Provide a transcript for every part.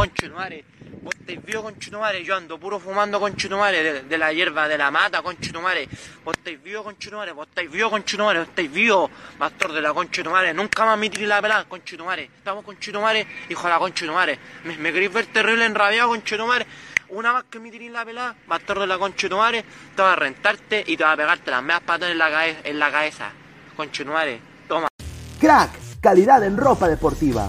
Conchetumare. Vos estáis vivo, conchetumare. Yo ando puro fumando, conchetumare, de, de la hierba de la mata, conchetumare. Vos estáis vivo, conchetumare. Vos estáis vivo, conchetumare. Vos estáis vivo, pastor de la conchetumare. Nunca más me tiré la pelada, conchetumare. Estamos, conchetumare, hijo de la conchetumare. Me, me queréis ver terrible enrabiado, conchetumare. Una vez que me tiré la pelada, pastor de la conchetumare, te va a rentarte y te va a pegarte las medias patas en la, cae- en la cabeza. Conchetumare, toma. Crack, calidad en ropa deportiva.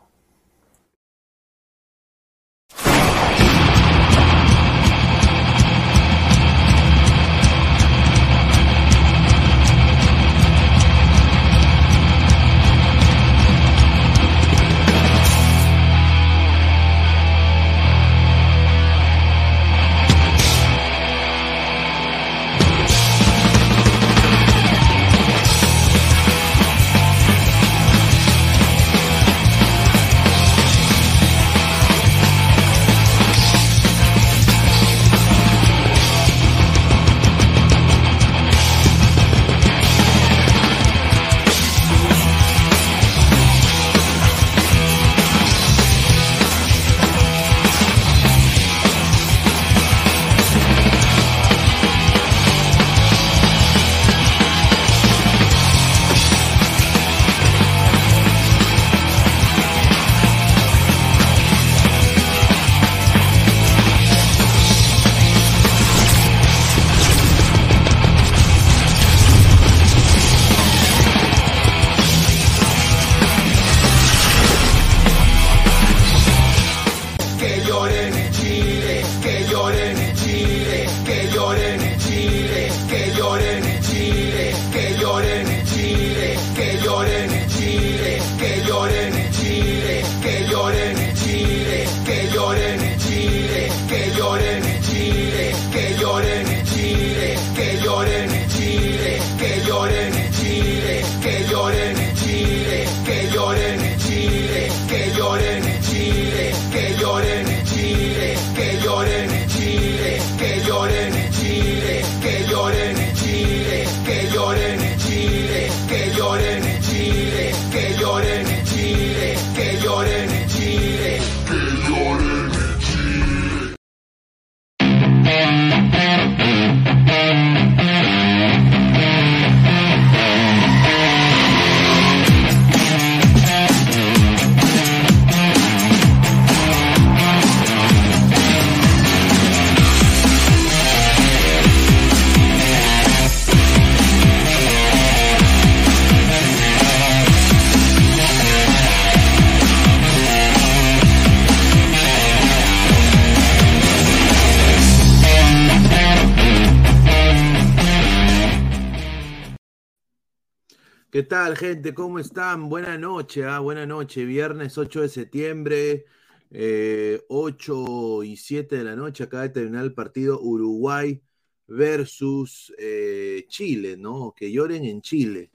¿Qué tal, gente? ¿Cómo están? Buena noche, ¿ah? Buena noche. Viernes 8 de septiembre, eh, 8 y 7 de la noche. Acaba de terminar el partido Uruguay versus eh, Chile, ¿no? Que lloren en Chile.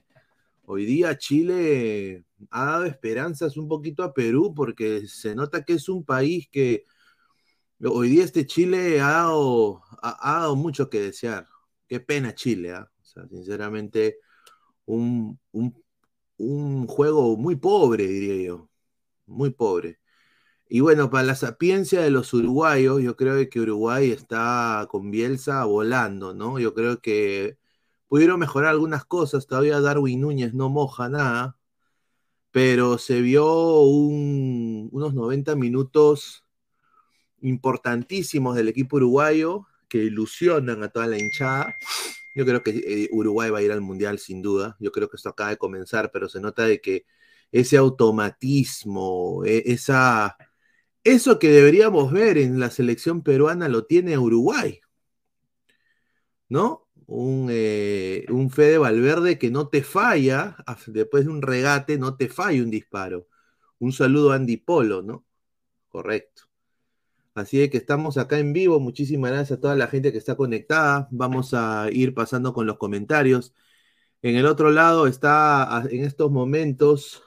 Hoy día Chile ha dado esperanzas un poquito a Perú porque se nota que es un país que hoy día este Chile ha dado, ha, ha dado mucho que desear. Qué pena Chile, ¿ah? O sea, sinceramente un, un, un juego muy pobre, diría yo, muy pobre. Y bueno, para la sapiencia de los uruguayos, yo creo que Uruguay está con Bielsa volando, ¿no? Yo creo que pudieron mejorar algunas cosas, todavía Darwin Núñez no moja nada, pero se vio un- unos 90 minutos importantísimos del equipo uruguayo que ilusionan a toda la hinchada. Yo creo que eh, Uruguay va a ir al Mundial sin duda. Yo creo que esto acaba de comenzar, pero se nota de que ese automatismo, e- esa, eso que deberíamos ver en la selección peruana lo tiene Uruguay. ¿No? Un, eh, un Fede Valverde que no te falla, después de un regate, no te falla un disparo. Un saludo a Andy Polo, ¿no? Correcto. Así que estamos acá en vivo. Muchísimas gracias a toda la gente que está conectada. Vamos a ir pasando con los comentarios. En el otro lado está en estos momentos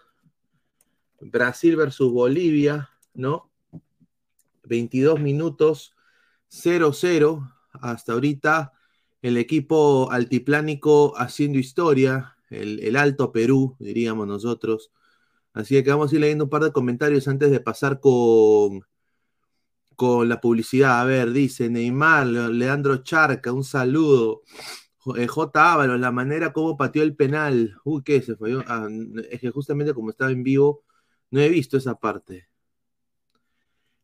Brasil versus Bolivia, ¿no? 22 minutos 0-0. Hasta ahorita el equipo altiplánico haciendo historia, el, el, Alto Perú, diríamos nosotros. Así que vamos a ir leyendo un par de comentarios antes de pasar con con la publicidad. A ver, dice Neymar, Leandro Charca, un saludo. Eh, J. Ábalos, la manera como pateó el penal. Uy, ¿qué se falló? Ah, es que justamente como estaba en vivo, no he visto esa parte.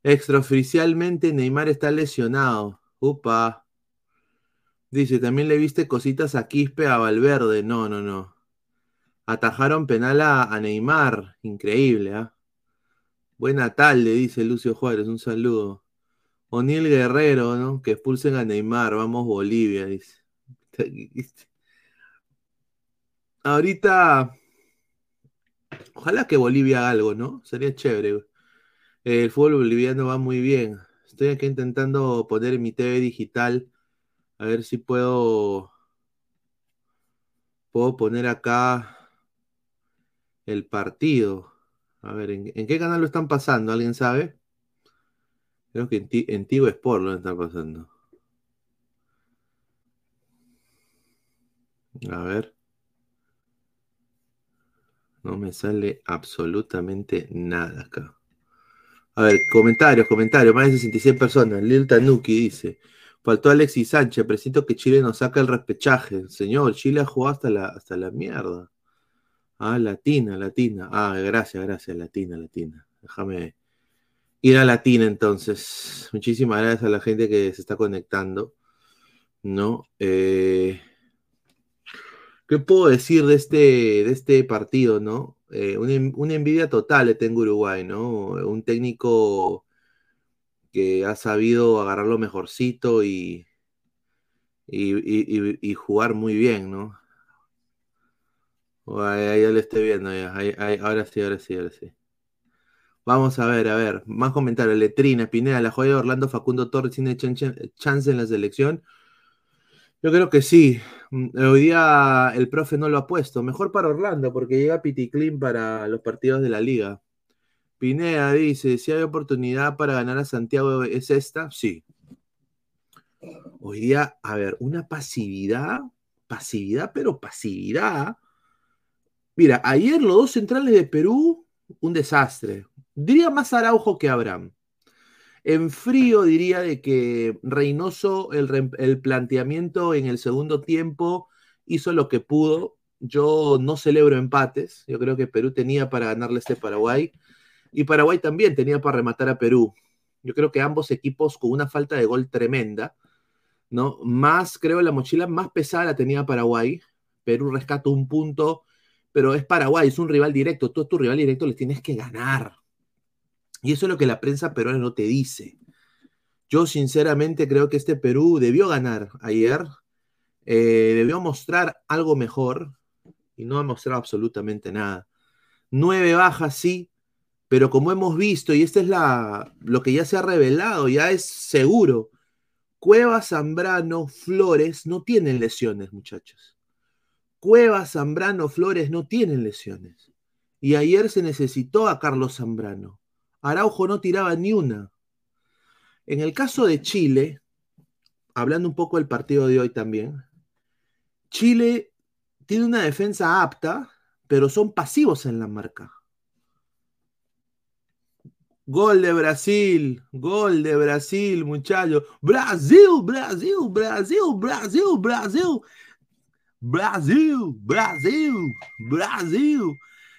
Extraoficialmente, Neymar está lesionado. Upa. Dice, también le viste cositas a Quispe, a Valverde. No, no, no. Atajaron penal a, Neymar. Increíble, ¿ah? Buena tarde, dice Lucio Juárez. Un saludo. O'Neill Guerrero, ¿no? Que expulsen a Neymar, vamos Bolivia, dice. Ahorita, ojalá que Bolivia haga algo, ¿no? Sería chévere. El fútbol boliviano va muy bien. Estoy aquí intentando poner mi TV digital, a ver si puedo, puedo poner acá el partido. A ver, ¿en, ¿en qué canal lo están pasando? ¿Alguien sabe? Creo que en, Tigo Sport lo está pasando. A ver. No me sale absolutamente nada acá. A ver, comentarios, comentarios. Más de 66 personas. Lil Tanuki dice. Faltó Alexis Sánchez. Presiento que Chile nos saca el repechaje. Señor, Chile ha jugado hasta la, hasta la mierda. Ah, latina, latina. Ah, gracias, gracias, latina, latina. Déjame ir a Latina entonces. Muchísimas gracias a la gente que se está conectando. ¿No? Eh, ¿Qué puedo decir de este, de este partido, no? Eh, una, envidia total le tengo Uruguay, ¿no? Un técnico que ha sabido agarrar lo mejorcito y, y, jugar muy bien, ¿no? Ahí, ya lo estoy viendo, ahora sí, ahora sí, ahora sí. Vamos a ver, a ver, más comentarios. Letrina, Pineda, la joya de Orlando, Facundo Torres tiene chance en la selección. Yo creo que sí. Mm, hoy día el profe no lo ha puesto. Mejor para Orlando, porque llega Piticlin para los partidos de la liga. Pineda dice: si hay oportunidad para ganar a Santiago, ¿es esta? Sí. Hoy día, a ver, una pasividad, pasividad, pero pasividad. Mira, ayer los dos centrales de Perú, un desastre. Diría más Araujo que Abraham. En frío diría de que Reynoso, el, planteamiento en el segundo tiempo, hizo lo que pudo. Yo no celebro empates. Yo creo que Perú tenía para ganarle este Paraguay. Y Paraguay también tenía para rematar a Perú. Yo creo que ambos equipos con una falta de gol tremenda. ¿no? Más, creo, la mochila más pesada la tenía Paraguay. Perú rescató un punto, pero es Paraguay, es un rival directo. Tú tu rival directo le tienes que ganar. Y eso es lo que la prensa peruana no te dice. Yo sinceramente creo que este Perú debió ganar ayer, eh, debió mostrar algo mejor y no ha mostrado absolutamente nada. Nueve bajas, sí, pero como hemos visto, y este es la, lo que ya se ha revelado, ya es seguro, Cueva, Zambrano, Flores no tienen lesiones, muchachos. Cueva, Zambrano, Flores no tienen lesiones. Y ayer se necesitó a Carlos Zambrano. Araujo no tiraba ni una. En el caso de Chile, hablando un poco del partido de hoy también, Chile tiene una defensa apta, pero son pasivos en la marca. Gol de Brasil, gol de Brasil, muchachos. Brasil, Brasil, Brasil, Brasil, Brasil. Brasil, Brasil, Brasil.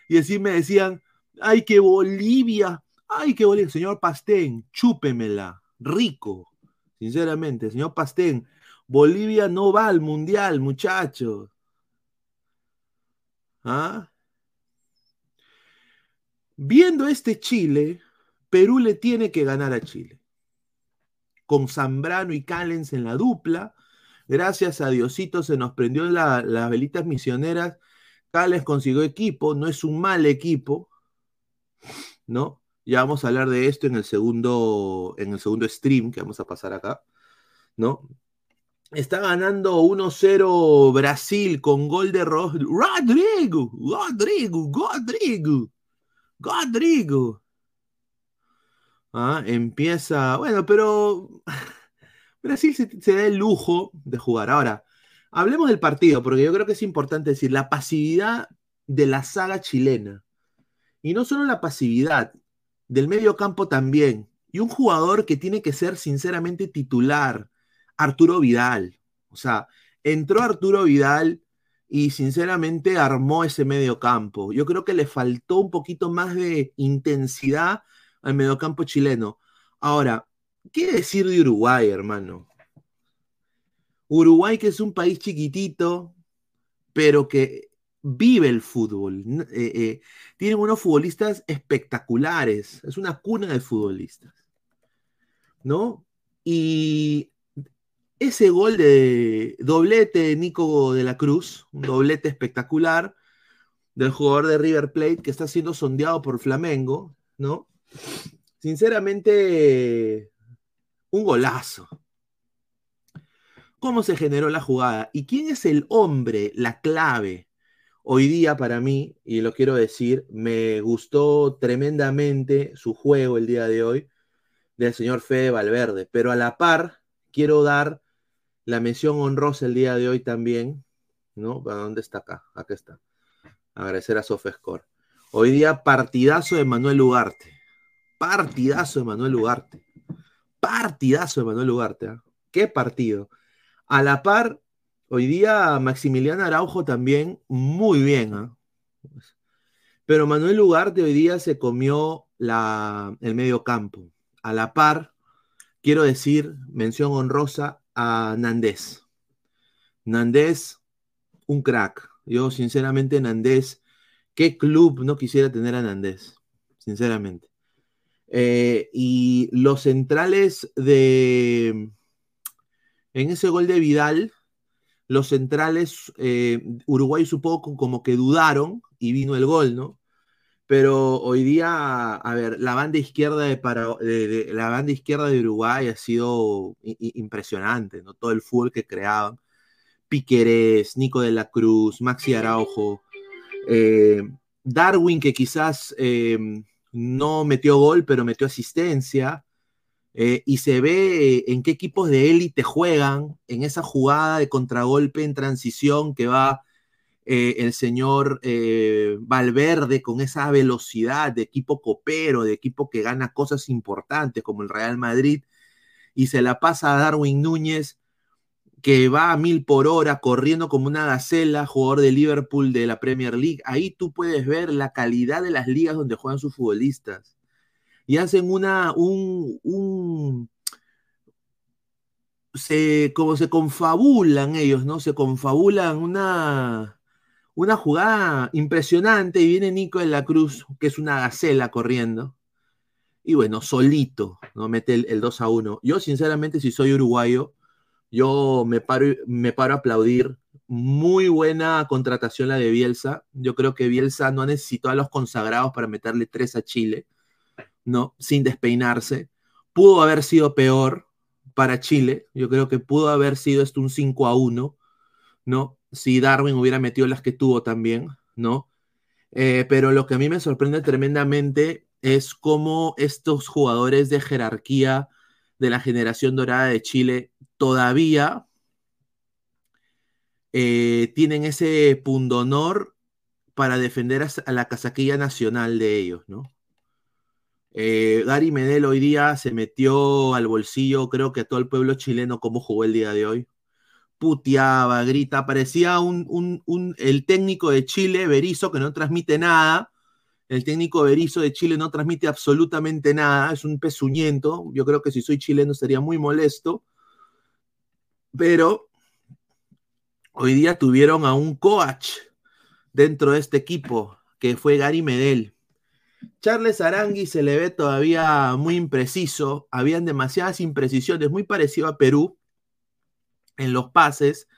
Y así me decían, ay, que Bolivia, Ay, qué bonito, señor Pastén, chúpemela, rico, sinceramente, señor Pastén, Bolivia no va al mundial, muchachos. ¿Ah? Viendo este Chile, Perú le tiene que ganar a Chile. Con Zambrano y Callens en la dupla. Gracias a Diosito se nos prendió la- las velitas misioneras. Callens consiguió equipo, no es un mal equipo, ¿no? Ya vamos a hablar de esto en el segundo, en el segundo stream que vamos a pasar acá, ¿no? Está ganando 1-0 Brasil con gol de Ro- Rodrigo, Rodrigo, Rodrigo, Rodrigo. Ah, empieza, bueno, pero Brasil se da el lujo de jugar. Ahora, hablemos del partido, porque yo creo que es importante decir la pasividad de la saga chilena. Y no solo la pasividad, del medio campo también. Y un jugador que tiene que ser sinceramente titular, Arturo Vidal. O sea, entró Arturo Vidal y sinceramente armó ese medio campo. Yo creo que le faltó un poquito más de intensidad al mediocampo chileno. Ahora, ¿qué decir de Uruguay, hermano? Uruguay que es un país chiquitito, pero que vive el fútbol. Eh, eh, tienen unos futbolistas espectaculares. Es una cuna de futbolistas. ¿No? Y ese gol de doblete de Nico de la Cruz, un doblete espectacular del jugador de River Plate que está siendo sondeado por Flamengo, ¿no? Sinceramente, un golazo. ¿Cómo se generó la jugada? ¿Y quién es el hombre, la clave? Hoy día para mí, y lo quiero decir, me gustó tremendamente su juego el día de hoy del señor Fede Valverde, pero a la par quiero dar la mención honrosa el día de hoy también, ¿no? ¿Para dónde está acá? Acá está. Agradecer a Sofescore. Hoy día partidazo de Manuel Ugarte. Partidazo de Manuel Ugarte. Partidazo de Manuel Ugarte. ¿ah? ¿Qué partido? A la par, hoy día Maximiliano Araujo también muy bien. ¿ah? Pero Manuel Ugarte hoy día se comió el medio campo. A la par, quiero decir, mención honrosa a Nandés. Nandés, un crack. Yo, sinceramente, Nandés, ¿qué club no quisiera tener a Nandés? Sinceramente. Eh, y los centrales de. En ese gol de Vidal, los centrales, eh, Uruguay supongo como que dudaron y vino el gol, ¿no? Pero hoy día, a ver, la banda izquierda de, para, la banda izquierda de Uruguay ha sido impresionante, ¿no? Todo el fútbol que creaban. Piquerés, Nico de la Cruz, Maxi Araujo, eh, Darwin, que quizás eh, no metió gol, pero metió asistencia. Eh, y se ve en qué equipos de élite juegan en esa jugada de contragolpe en transición que va eh, el señor eh, Valverde con esa velocidad de equipo copero, de equipo que gana cosas importantes como el Real Madrid, y se la pasa a Darwin Núñez, que va a mil por hora corriendo como una gacela, jugador de Liverpool de la Premier League. Ahí tú puedes ver la calidad de las ligas donde juegan sus futbolistas. Y hacen una, un, un se, como se confabulan ellos, ¿no? Se confabulan una, una jugada impresionante y viene Nico de la Cruz, que es una gacela corriendo. Y bueno, solito, ¿no? Mete el, el 2 a 1. Yo, sinceramente, si soy uruguayo, yo me paro, me paro a aplaudir. Muy buena contratación la de Bielsa. Yo creo que Bielsa no necesitó a los consagrados para meterle tres a Chile, ¿no? Sin despeinarse. Pudo haber sido peor para Chile. Yo creo que pudo haber sido esto un 5 a 1, ¿no? Si Darwin hubiera metido las que tuvo también, ¿no? Eh, pero lo que a mí me sorprende tremendamente es cómo estos jugadores de jerarquía de la generación dorada de Chile todavía eh, tienen ese pundonor para defender a, la casaquilla nacional de ellos, ¿no? Eh, Gary Medel hoy día se metió al bolsillo, creo que a todo el pueblo chileno, como jugó el día de hoy. Puteaba, grita, parecía un, el técnico de Chile, Berizo, que no transmite nada. El técnico Berizo de Chile no transmite absolutamente nada, es un pezuñento. Yo creo que si soy chileno sería muy molesto. Pero hoy día tuvieron a un coach dentro de este equipo, que fue Gary Medel. Charles Arangui se le ve todavía muy impreciso. Habían demasiadas imprecisiones, muy parecido a Perú en los pases.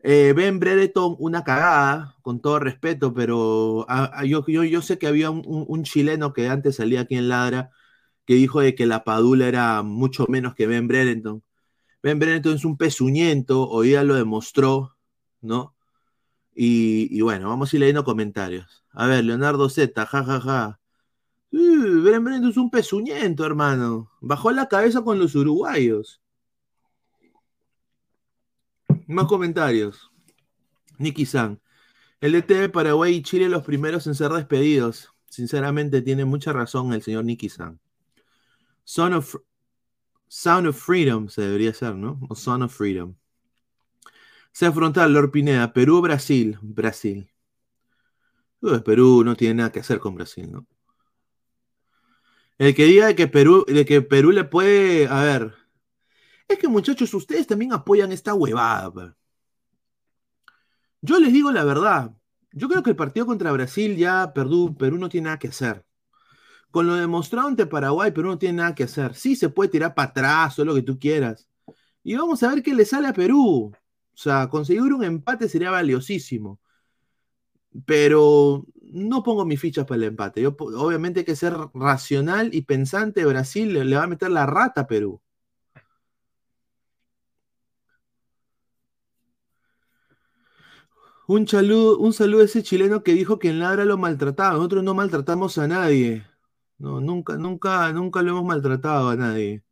Eh, ben Brereton, una cagada, con todo respeto, pero yo, yo, sé que había un, chileno que antes salía aquí en Ladra que dijo de que la Padula era mucho menos que Ben Brereton. Ben Brereton es un pezuñento, hoy día lo demostró, ¿no? Y, bueno, vamos a ir leyendo comentarios. A ver, Leonardo Z, jajaja. Ja, ja. Uh, Brereton es un pezuñento, hermano. Bajó la cabeza con los uruguayos. Más comentarios. Nicky San. El DT de Paraguay y Chile los primeros en ser despedidos. Sinceramente tiene mucha razón el señor Nicky San. Son of, Sound of Freedom se debería ser, ¿no? O Son of Freedom. Se frontal, Lord Pineda. Perú, Brasil. Brasil. Perú no tiene nada que hacer con Brasil, ¿no? El que diga que Perú, de que Perú le puede. A ver, es que muchachos, ustedes también apoyan esta huevada. Yo les digo la verdad. Yo creo que el partido contra Brasil ya Perú, Perú no tiene nada que hacer. Con lo demostrado ante Paraguay, Perú no tiene nada que hacer. Sí se puede tirar para atrás o lo que tú quieras. Y vamos a ver qué le sale a Perú. O sea, conseguir un empate sería valiosísimo. Pero no pongo mis fichas para el empate. Yo, obviamente hay que ser racional y pensante. Brasil le va a meter la rata a Perú. Un saludo, un saludo a ese chileno que dijo que en Ladra lo maltrataba. Nosotros no maltratamos a nadie. No, nunca, nunca, nunca lo hemos maltratado a nadie.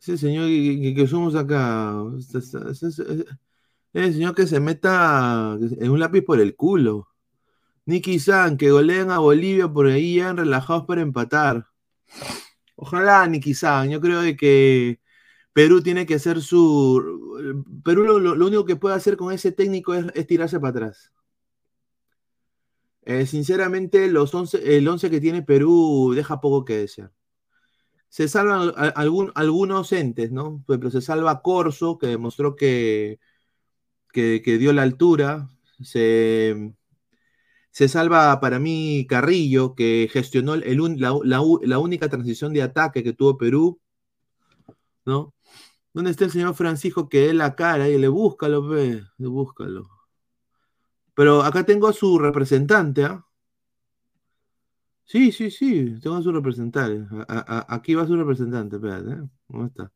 Ese señor que, somos acá. Ese, señor que se meta en un lápiz por el culo. Nicky San, que goleen a Bolivia por ahí ya relajados para empatar. Ojalá, Nicky San. Yo creo de que Perú tiene que hacer su. Perú lo, único que puede hacer con ese técnico es, tirarse para atrás. Eh, sinceramente, los el 11 que tiene Perú deja poco que desear. Se salvan algunos entes, ¿no? Pero se salva Corso, que demostró que, que, dio la altura. Se, se salva para mí Carrillo, que gestionó la, única transición de ataque que tuvo Perú. ¿no? ¿Dónde está el señor Francisco que dé la cara y le búscalo, ve? Búscalo. Pero acá tengo a su representante, ¿ah? Sí, sí, sí, tengo a su representante. aquí va su representante, espérate, ¿eh? ¿Dónde está?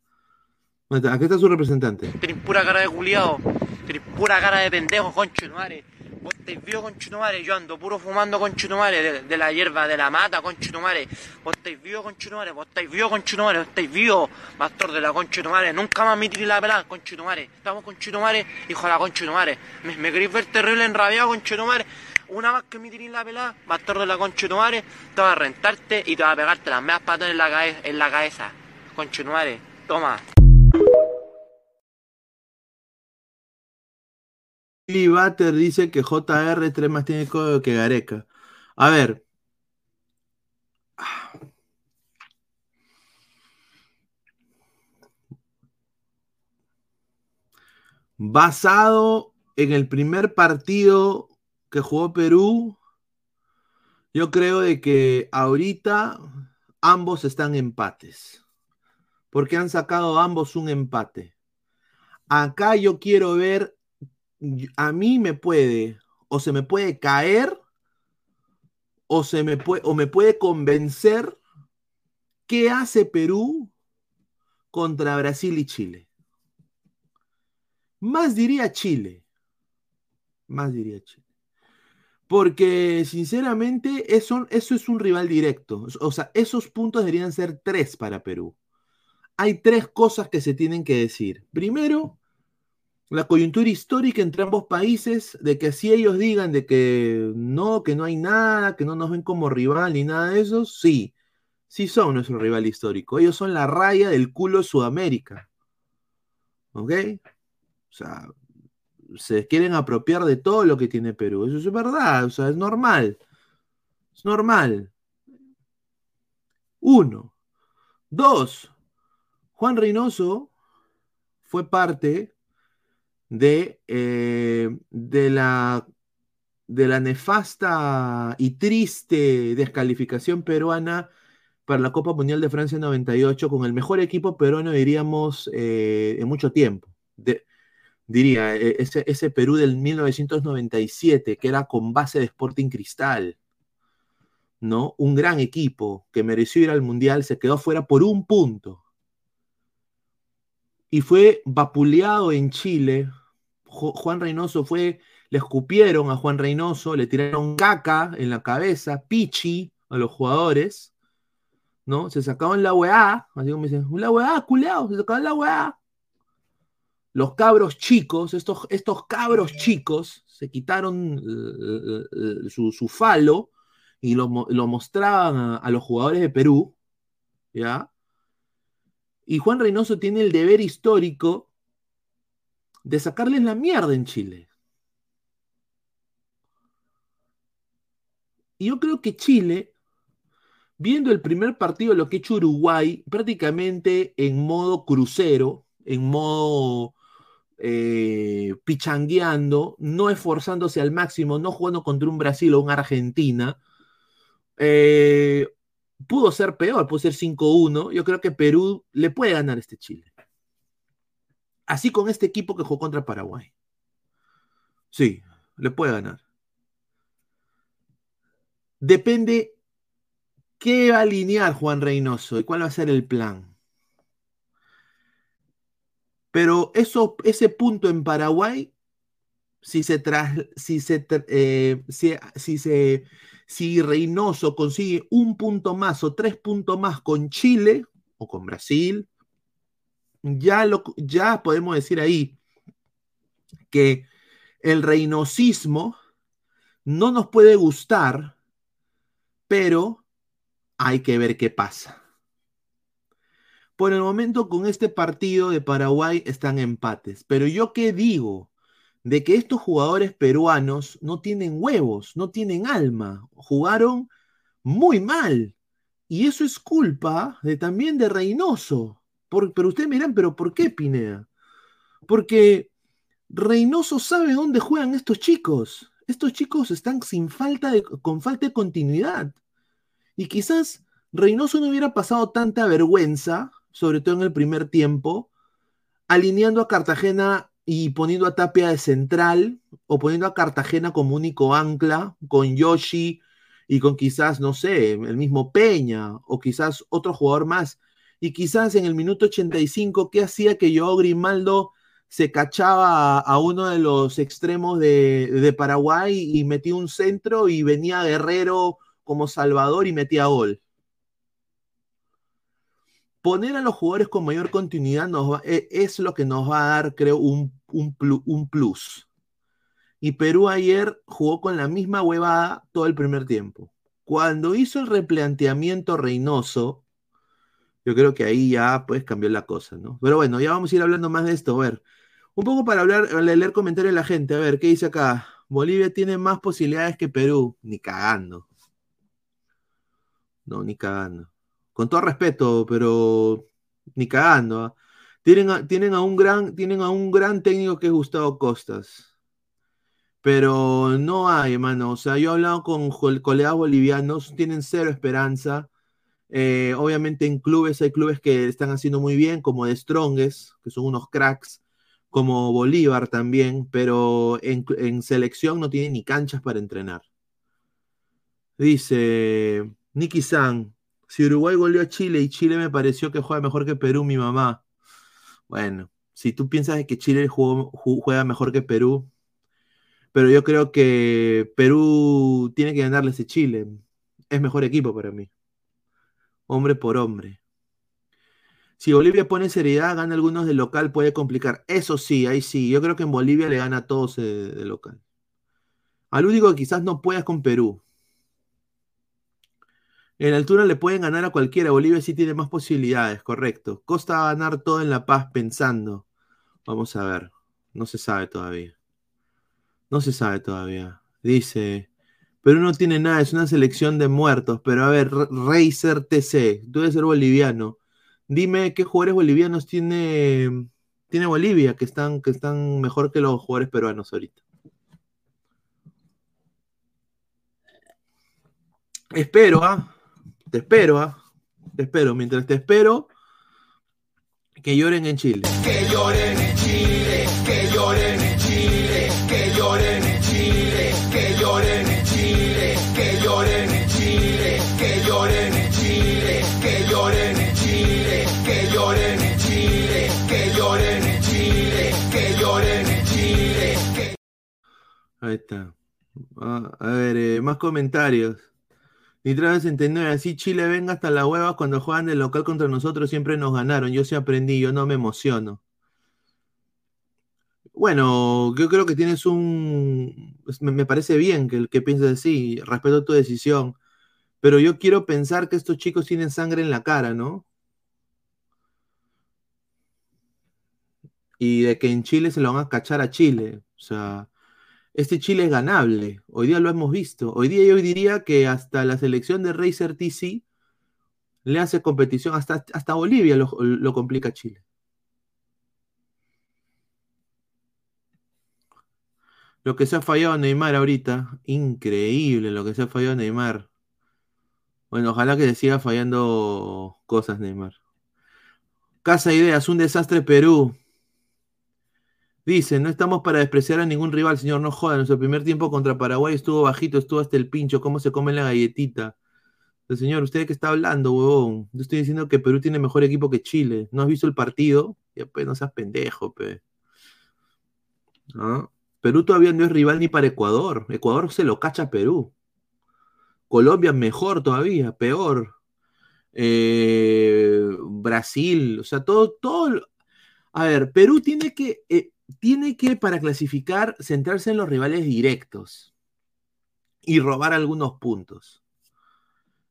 ¿Dónde está? Aquí está su representante. Tienes pura cara de culiado, tienes pura cara de pendejo, concho, madre. Vos estáis vivo, conchetumare, yo ando puro fumando, conchetumare, de, de la hierba de la mata, conchetumare. Vos estáis vivo, conchetumare, vos estáis vivo, conchetumare, vos estáis vivo, pastor de la conchetumare. Nunca más me tiré la pelada, conchetumare. Estamos, conchetumare, hijo de la conchetumare. Me, me queréis ver terrible enrabiado, conchetumare. Una vez que me tiré la pelada, pastor de la conchetumare, te va a rentarte y te va a pegarte las meas patas en la, en la cabeza. Conchetumare, toma. Billy Butter dice que JR 3 más tiene código que Gareca. A ver. Basado en el primer partido que jugó Perú, yo creo de que ahorita ambos están empates. Porque han sacado ambos un empate. Acá yo quiero ver a mí me puede, o se me puede caer, o, se me puede, o me puede convencer qué hace Perú contra Brasil y Chile. Más diría Chile. Más diría Chile. Porque sinceramente eso, eso es un rival directo. O sea, esos puntos deberían ser tres para Perú. Hay tres cosas que se tienen que decir. Primero, la coyuntura histórica entre ambos países, de que si ellos digan de que no, que no hay nada, que no nos ven como rival ni nada de eso, sí, sí son nuestro rival histórico. Ellos son la raya del culo de Sudamérica. ¿Ok? O sea, se quieren apropiar de todo lo que tiene Perú. Eso es verdad, o sea, es normal. Es normal. Uno. Dos. Juan Reynoso fue parte de, eh, de la de la nefasta y triste descalificación peruana para la Copa Mundial de Francia 98 con el mejor equipo peruano, diríamos, eh, en mucho tiempo. diría, e, ese, ese, Perú del 1997, que era con base de Sporting Cristal, ¿no? Un gran equipo que mereció ir al Mundial, se quedó fuera por un punto. Y fue vapuleado en Chile. Juan Reynoso fue, le escupieron a Juan Reynoso, le tiraron caca en la cabeza, pichi a los jugadores ¿no? Se sacaban la weá, así como dicen, la weá, culeado, se sacaban la weá. Los cabros chicos, estos, estos cabros chicos, se quitaron su, falo y lo, mostraban a, los jugadores de Perú, ¿ya? Y Juan Reynoso tiene el deber histórico de sacarles la mierda en Chile. Y yo creo que Chile viendo el primer partido lo que ha hecho Uruguay, prácticamente en modo crucero, en modo eh, pichangueando, no esforzándose al máximo, no jugando contra un Brasil o una Argentina, eh, pudo ser peor, pudo ser 5-1. Yo creo que Perú le puede ganar este Chile. Así con este equipo que jugó contra Paraguay. Sí, le puede ganar. Depende ¿Qué va a alinear Juan Reynoso y cuál va a ser el plan? Pero eso, ese punto en Paraguay, si se, si, se, eh, si, se si Reynoso consigue un punto más o tres puntos más con Chile o con Brasil, ya, lo, ya podemos decir ahí que el reinosismo no nos puede gustar, pero hay que ver qué pasa. Por el momento, con este partido de Paraguay están empates. Pero yo qué digo de que estos jugadores peruanos no tienen huevos, no tienen alma, jugaron muy mal. Y eso es culpa también de Reynoso. pero ustedes miran, pero ¿por qué Pineda? Porque Reynoso sabe dónde juegan estos chicos. Estos chicos están sin falta de, con falta de continuidad. Y quizás Reynoso no hubiera pasado tanta vergüenza, sobre todo en el primer tiempo, alineando a Cartagena y poniendo a Tapia de central, o poniendo a Cartagena como único ancla, con Yoshi y con quizás, no sé, el mismo Peña, o quizás otro jugador más. Y quizás en el minuto 85, ¿qué hacía que yo Grimaldo se cachaba a, uno de los extremos de, de Paraguay y metía un centro y venía Guerrero como Salvador y metía gol. Poner a los jugadores con mayor continuidad e, es lo que nos va a dar, creo, un, un, plus. Y Perú ayer jugó con la misma huevada todo el primer tiempo. Cuando hizo el replanteamiento Reynoso, yo creo que ahí ya pues cambió la cosa, ¿no? Pero bueno, ya vamos a ir hablando más de esto. A ver, un poco para hablar, leer comentarios de la gente. A ver, ¿qué dice acá? Bolivia tiene más posibilidades que Perú. Ni cagando. No, ni cagando. Con todo respeto, pero ni cagando. ¿ah? Tienen, a, tienen, a un gran, tienen a un gran técnico que es Gustavo Costas. Pero no hay, hermano. O sea, yo he hablado con colegas bolivianos, tienen cero esperanza. Eh, obviamente en clubes hay clubes que están haciendo muy bien, como de Strongest, que son unos cracks, como Bolívar también, pero en, selección no tienen ni canchas para entrenar. Dice, Nicky San, si Uruguay goleó a Chile y Chile me pareció que juega mejor que Perú, mi mamá. Bueno, si tú piensas que Chile juega mejor que Perú, pero yo creo que Perú tiene que ganarle ese Chile. Es mejor equipo para mí. Hombre por hombre. Si Bolivia pone seriedad, gana algunos de local, puede complicar. Eso sí, ahí sí. Yo creo que en Bolivia le gana a todos de, local. Al único que quizás no pueda es con Perú. En altura le pueden ganar a cualquiera. Bolivia sí tiene más posibilidades, correcto. Costa a ganar todo en La Paz pensando. Vamos a ver. No se sabe todavía. No se sabe todavía. Dice. Pero no tiene nada, es una selección de muertos. Pero a ver, Racer TC, tú debes ser boliviano. Dime qué jugadores bolivianos tiene, tiene Bolivia que están, que están mejor que los jugadores peruanos ahorita. Espero, ¿ah? Te espero, ¿ah? Te espero. Mientras te espero, que lloren en Chile. Que lloren en Chile, que lloren en Chile, que lloren en Chile, que lloren en Chile, que lloren en Chile, que lloren en Chile, que lloren en Chile, que lloren en Chile, que lloren en Chile, que lloren en Chile. que- Ahí está. Ah, a ver, eh, más comentarios. Nitro 69, así Chile venga hasta la hueva cuando juegan de local contra nosotros, siempre nos ganaron. Yo sí aprendí, yo no me emociono. Bueno, yo creo que tienes un... es- Me, me parece bien que, que pienses así, respeto tu decisión, pero yo quiero pensar que estos chicos tienen sangre en la cara, ¿no? Y de que en Chile se lo van a cachar a Chile. O sea, este Chile es ganable. Hoy día lo hemos visto. Hoy día yo diría que hasta la selección de Racer TC le hace competición, hasta, hasta Bolivia lo, lo complica Chile. Lo que se ha fallado Neymar ahorita, increíble lo que se ha fallado Neymar. Bueno, ojalá que se siga fallando cosas Neymar. Casa Ideas, un desastre Perú. Dice, no estamos para despreciar a ningún rival, señor, no joda. Nuestro primer tiempo contra Paraguay estuvo bajito, estuvo hasta el pincho. ¿Cómo se come la galletita? El señor, ¿usted qué está hablando, huevón? Yo estoy diciendo que Perú tiene mejor equipo que Chile. ¿No has visto el partido? Ya, pues, no seas pendejo, pe. ¿Ah? Perú todavía no es rival ni para Ecuador. Ecuador se lo cacha a Perú. Colombia mejor todavía, peor. Eh, Brasil, o sea, todo, todo. A ver, Perú tiene que, eh, tiene que, para clasificar, centrarse en los rivales directos y robar algunos puntos.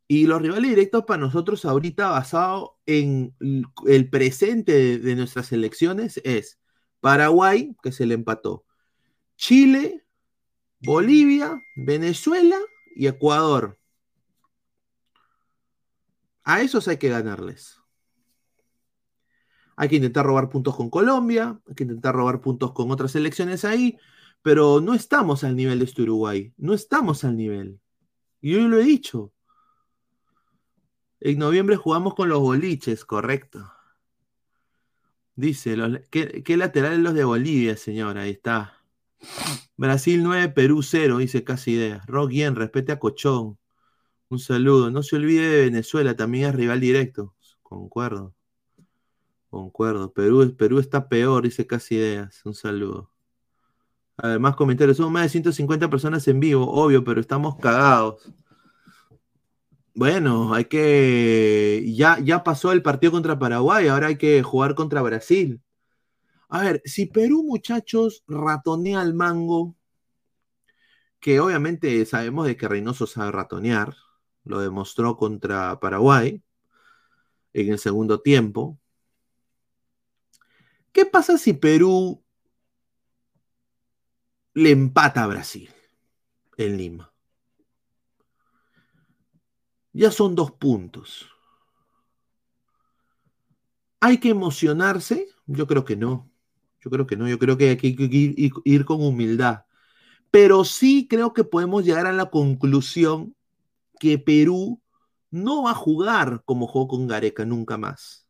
Y los rivales directos para nosotros ahorita, basado en el presente de, de nuestras elecciones, es Paraguay, que se le empató, Chile, Bolivia, Venezuela y Ecuador. A esos hay que ganarles. Hay que intentar robar puntos con Colombia, hay que intentar robar puntos con otras selecciones ahí, pero no estamos al nivel de este Uruguay, no estamos al nivel. Yo lo he dicho. En noviembre jugamos con los boliches, correcto. Dice, ¿qué, qué laterales los de Bolivia, señor? Ahí está. Brasil 9, Perú 0, dice casi idea. Rock Yen, respete a Cochón. Un saludo. No se olvide de Venezuela, también es rival directo. Concuerdo. Concuerdo. Perú, Perú está peor, dice casi ideas. Un saludo. A ver, más comentarios. Somos más de 150 personas en vivo, obvio, pero estamos cagados. Bueno, hay que. Ya, ya pasó el partido contra Paraguay, ahora hay que jugar contra Brasil. A ver, si Perú, muchachos, ratonea al mango, que obviamente sabemos de que Reynoso sabe ratonear, lo demostró contra Paraguay en el segundo tiempo. ¿Qué pasa si Perú le empata a Brasil en Lima? Ya son dos puntos. ¿Hay que emocionarse? Yo creo que no. Yo creo que no. Yo creo que hay que ir, con humildad. Pero sí creo que podemos llegar a la conclusión que Perú no va a jugar como jugó con Gareca nunca más.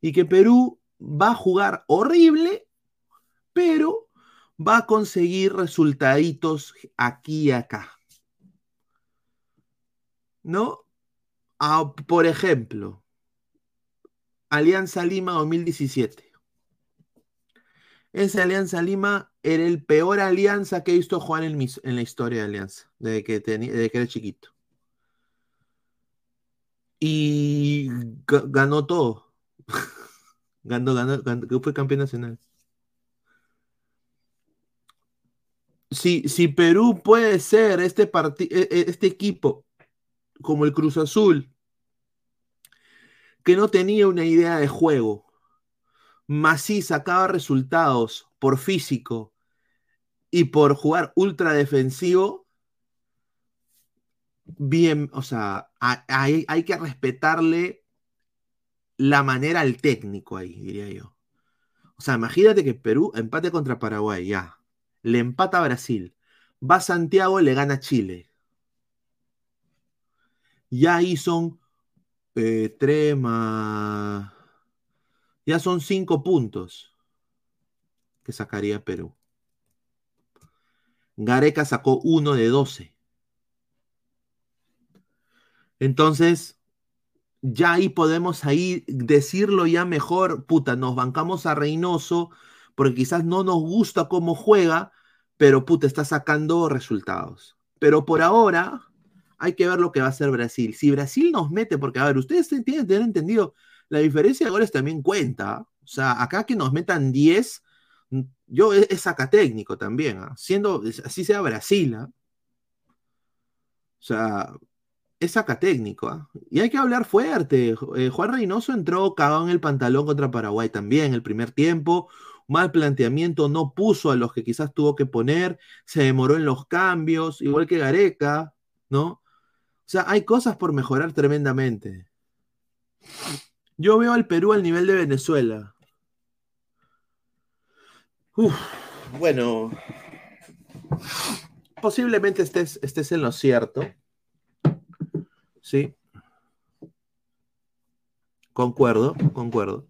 Y que Perú va a jugar horrible, pero va a conseguir resultaditos aquí y acá. ¿No? Ah, por ejemplo, Alianza Lima 2017. Esa Alianza Lima era el peor alianza que he visto jugar en, mis- en la historia de Alianza, desde que, desde que era chiquito. Y ga- ganó todo. ganó, ganó, ganó, fue campeón nacional. Si, si Perú puede ser este, e- e- este equipo como el Cruz Azul, que no tenía una idea de juego, más sí sacaba resultados por físico y por jugar ultra defensivo, bien, o sea, hay, hay que respetarle la manera al técnico ahí, diría yo. O sea, imagínate que Perú empate contra Paraguay, ya. Le empata a Brasil. Va Santiago, le gana a Chile. Ya ahí son eh. Ya son cinco puntos que sacaría Perú. Gareca sacó uno de 12. Entonces, ya ahí podemos ahí decirlo ya mejor, puta, nos bancamos a Reynoso porque quizás no nos gusta cómo juega, pero puta, está sacando resultados. Pero por ahora hay que ver lo que va a hacer Brasil. Si Brasil nos mete, porque a ver, ustedes tienen que entendido, la diferencia de goles también cuenta. O sea, acá que nos metan 10, yo es, saca técnico también, ¿ah? siendo así sea Brasil. ¿ah? O sea, es saca técnico. ¿ah? Y hay que hablar fuerte. Eh, Juan Reynoso entró cagado en el pantalón contra Paraguay también el primer tiempo. Mal planteamiento, no puso a los que quizás tuvo que poner, se demoró en los cambios, igual que Gareca, ¿no? O sea, hay cosas por mejorar tremendamente. Yo veo al Perú al nivel de Venezuela. bueno, posiblemente estés en lo cierto. Sí. Concuerdo, concuerdo.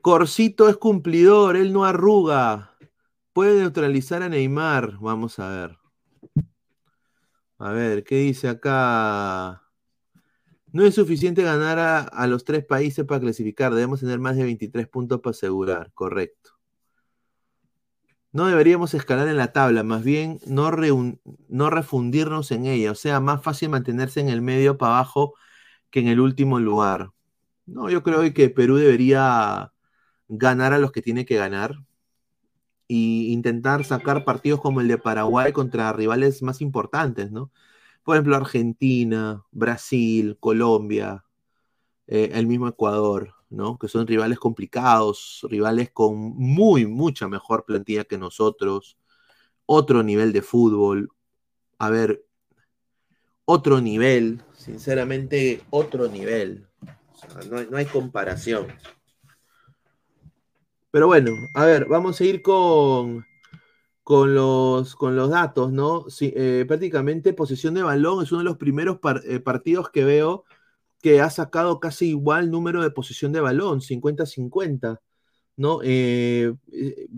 Corsito es cumplidor, él no arruga. Puede neutralizar a Neymar. Vamos a ver. A ver, ¿qué dice acá? No es suficiente ganar a, a, los tres países para clasificar. Debemos tener más de 23 puntos para asegurar. Correcto. No deberíamos escalar en la tabla, más bien no, no refundirnos en ella. O sea, más fácil mantenerse en el medio para abajo que en el último lugar. No, yo creo que Perú debería ganar a los que tiene que ganar e intentar sacar partidos como el de Paraguay contra rivales más importantes, ¿no? Por ejemplo, Argentina, Brasil, Colombia, eh, el mismo Ecuador. Que son rivales complicados, rivales con muy, mucha mejor plantilla que nosotros, otro nivel de fútbol. A ver, otro nivel, sinceramente, otro nivel. no, hay, comparación. Pero bueno, a ver, vamos a ir con, con, los, con los datos, ¿no? Eh, prácticamente posesión de balón es uno de los primeros eh, partidos que veo que ha sacado casi igual número de posesión de balón, 50-50. ¿no? Eh, eh,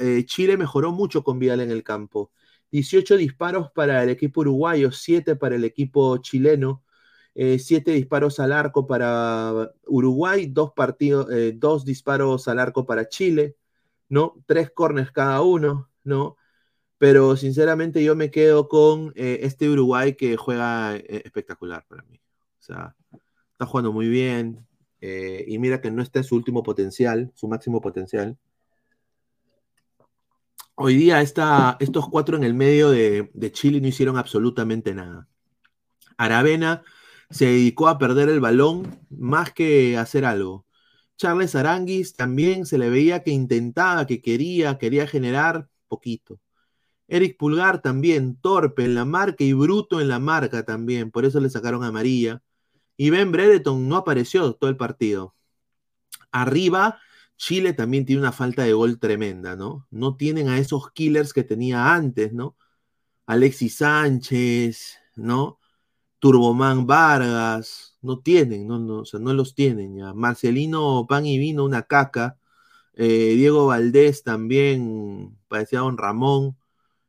eh, Chile mejoró mucho con Vidal en el campo. 18 disparos para el equipo uruguayo, 7 para el equipo chileno, 7 disparos al arco para Uruguay, 2 partidos, dos disparos al arco para Chile, ¿no? Tres corners cada uno, ¿no? Pero sinceramente yo me quedo con este Uruguay que juega espectacular para mí. O sea, está jugando muy bien. Eh, y mira que no está en su último potencial, su máximo potencial. Hoy día estos cuatro en el medio de, Chile no hicieron absolutamente nada. Aravena se dedicó a perder el balón más que hacer algo. Charles Aranguis también se le veía que intentaba, que quería, quería generar poquito. Eric Pulgar también, torpe en la marca y bruto en la marca también, por eso le sacaron a María. Y Ben Brereton no apareció todo el partido. Arriba, Chile también tiene una falta de gol tremenda, ¿no? No tienen a esos killers que tenía antes, ¿no? Alexis Sánchez, ¿no? Turboman Vargas, no tienen, no, o sea, no los tienen ya. Marcelino Pan y Vino, una caca. Eh, Diego Valdés también parecía Don Ramón.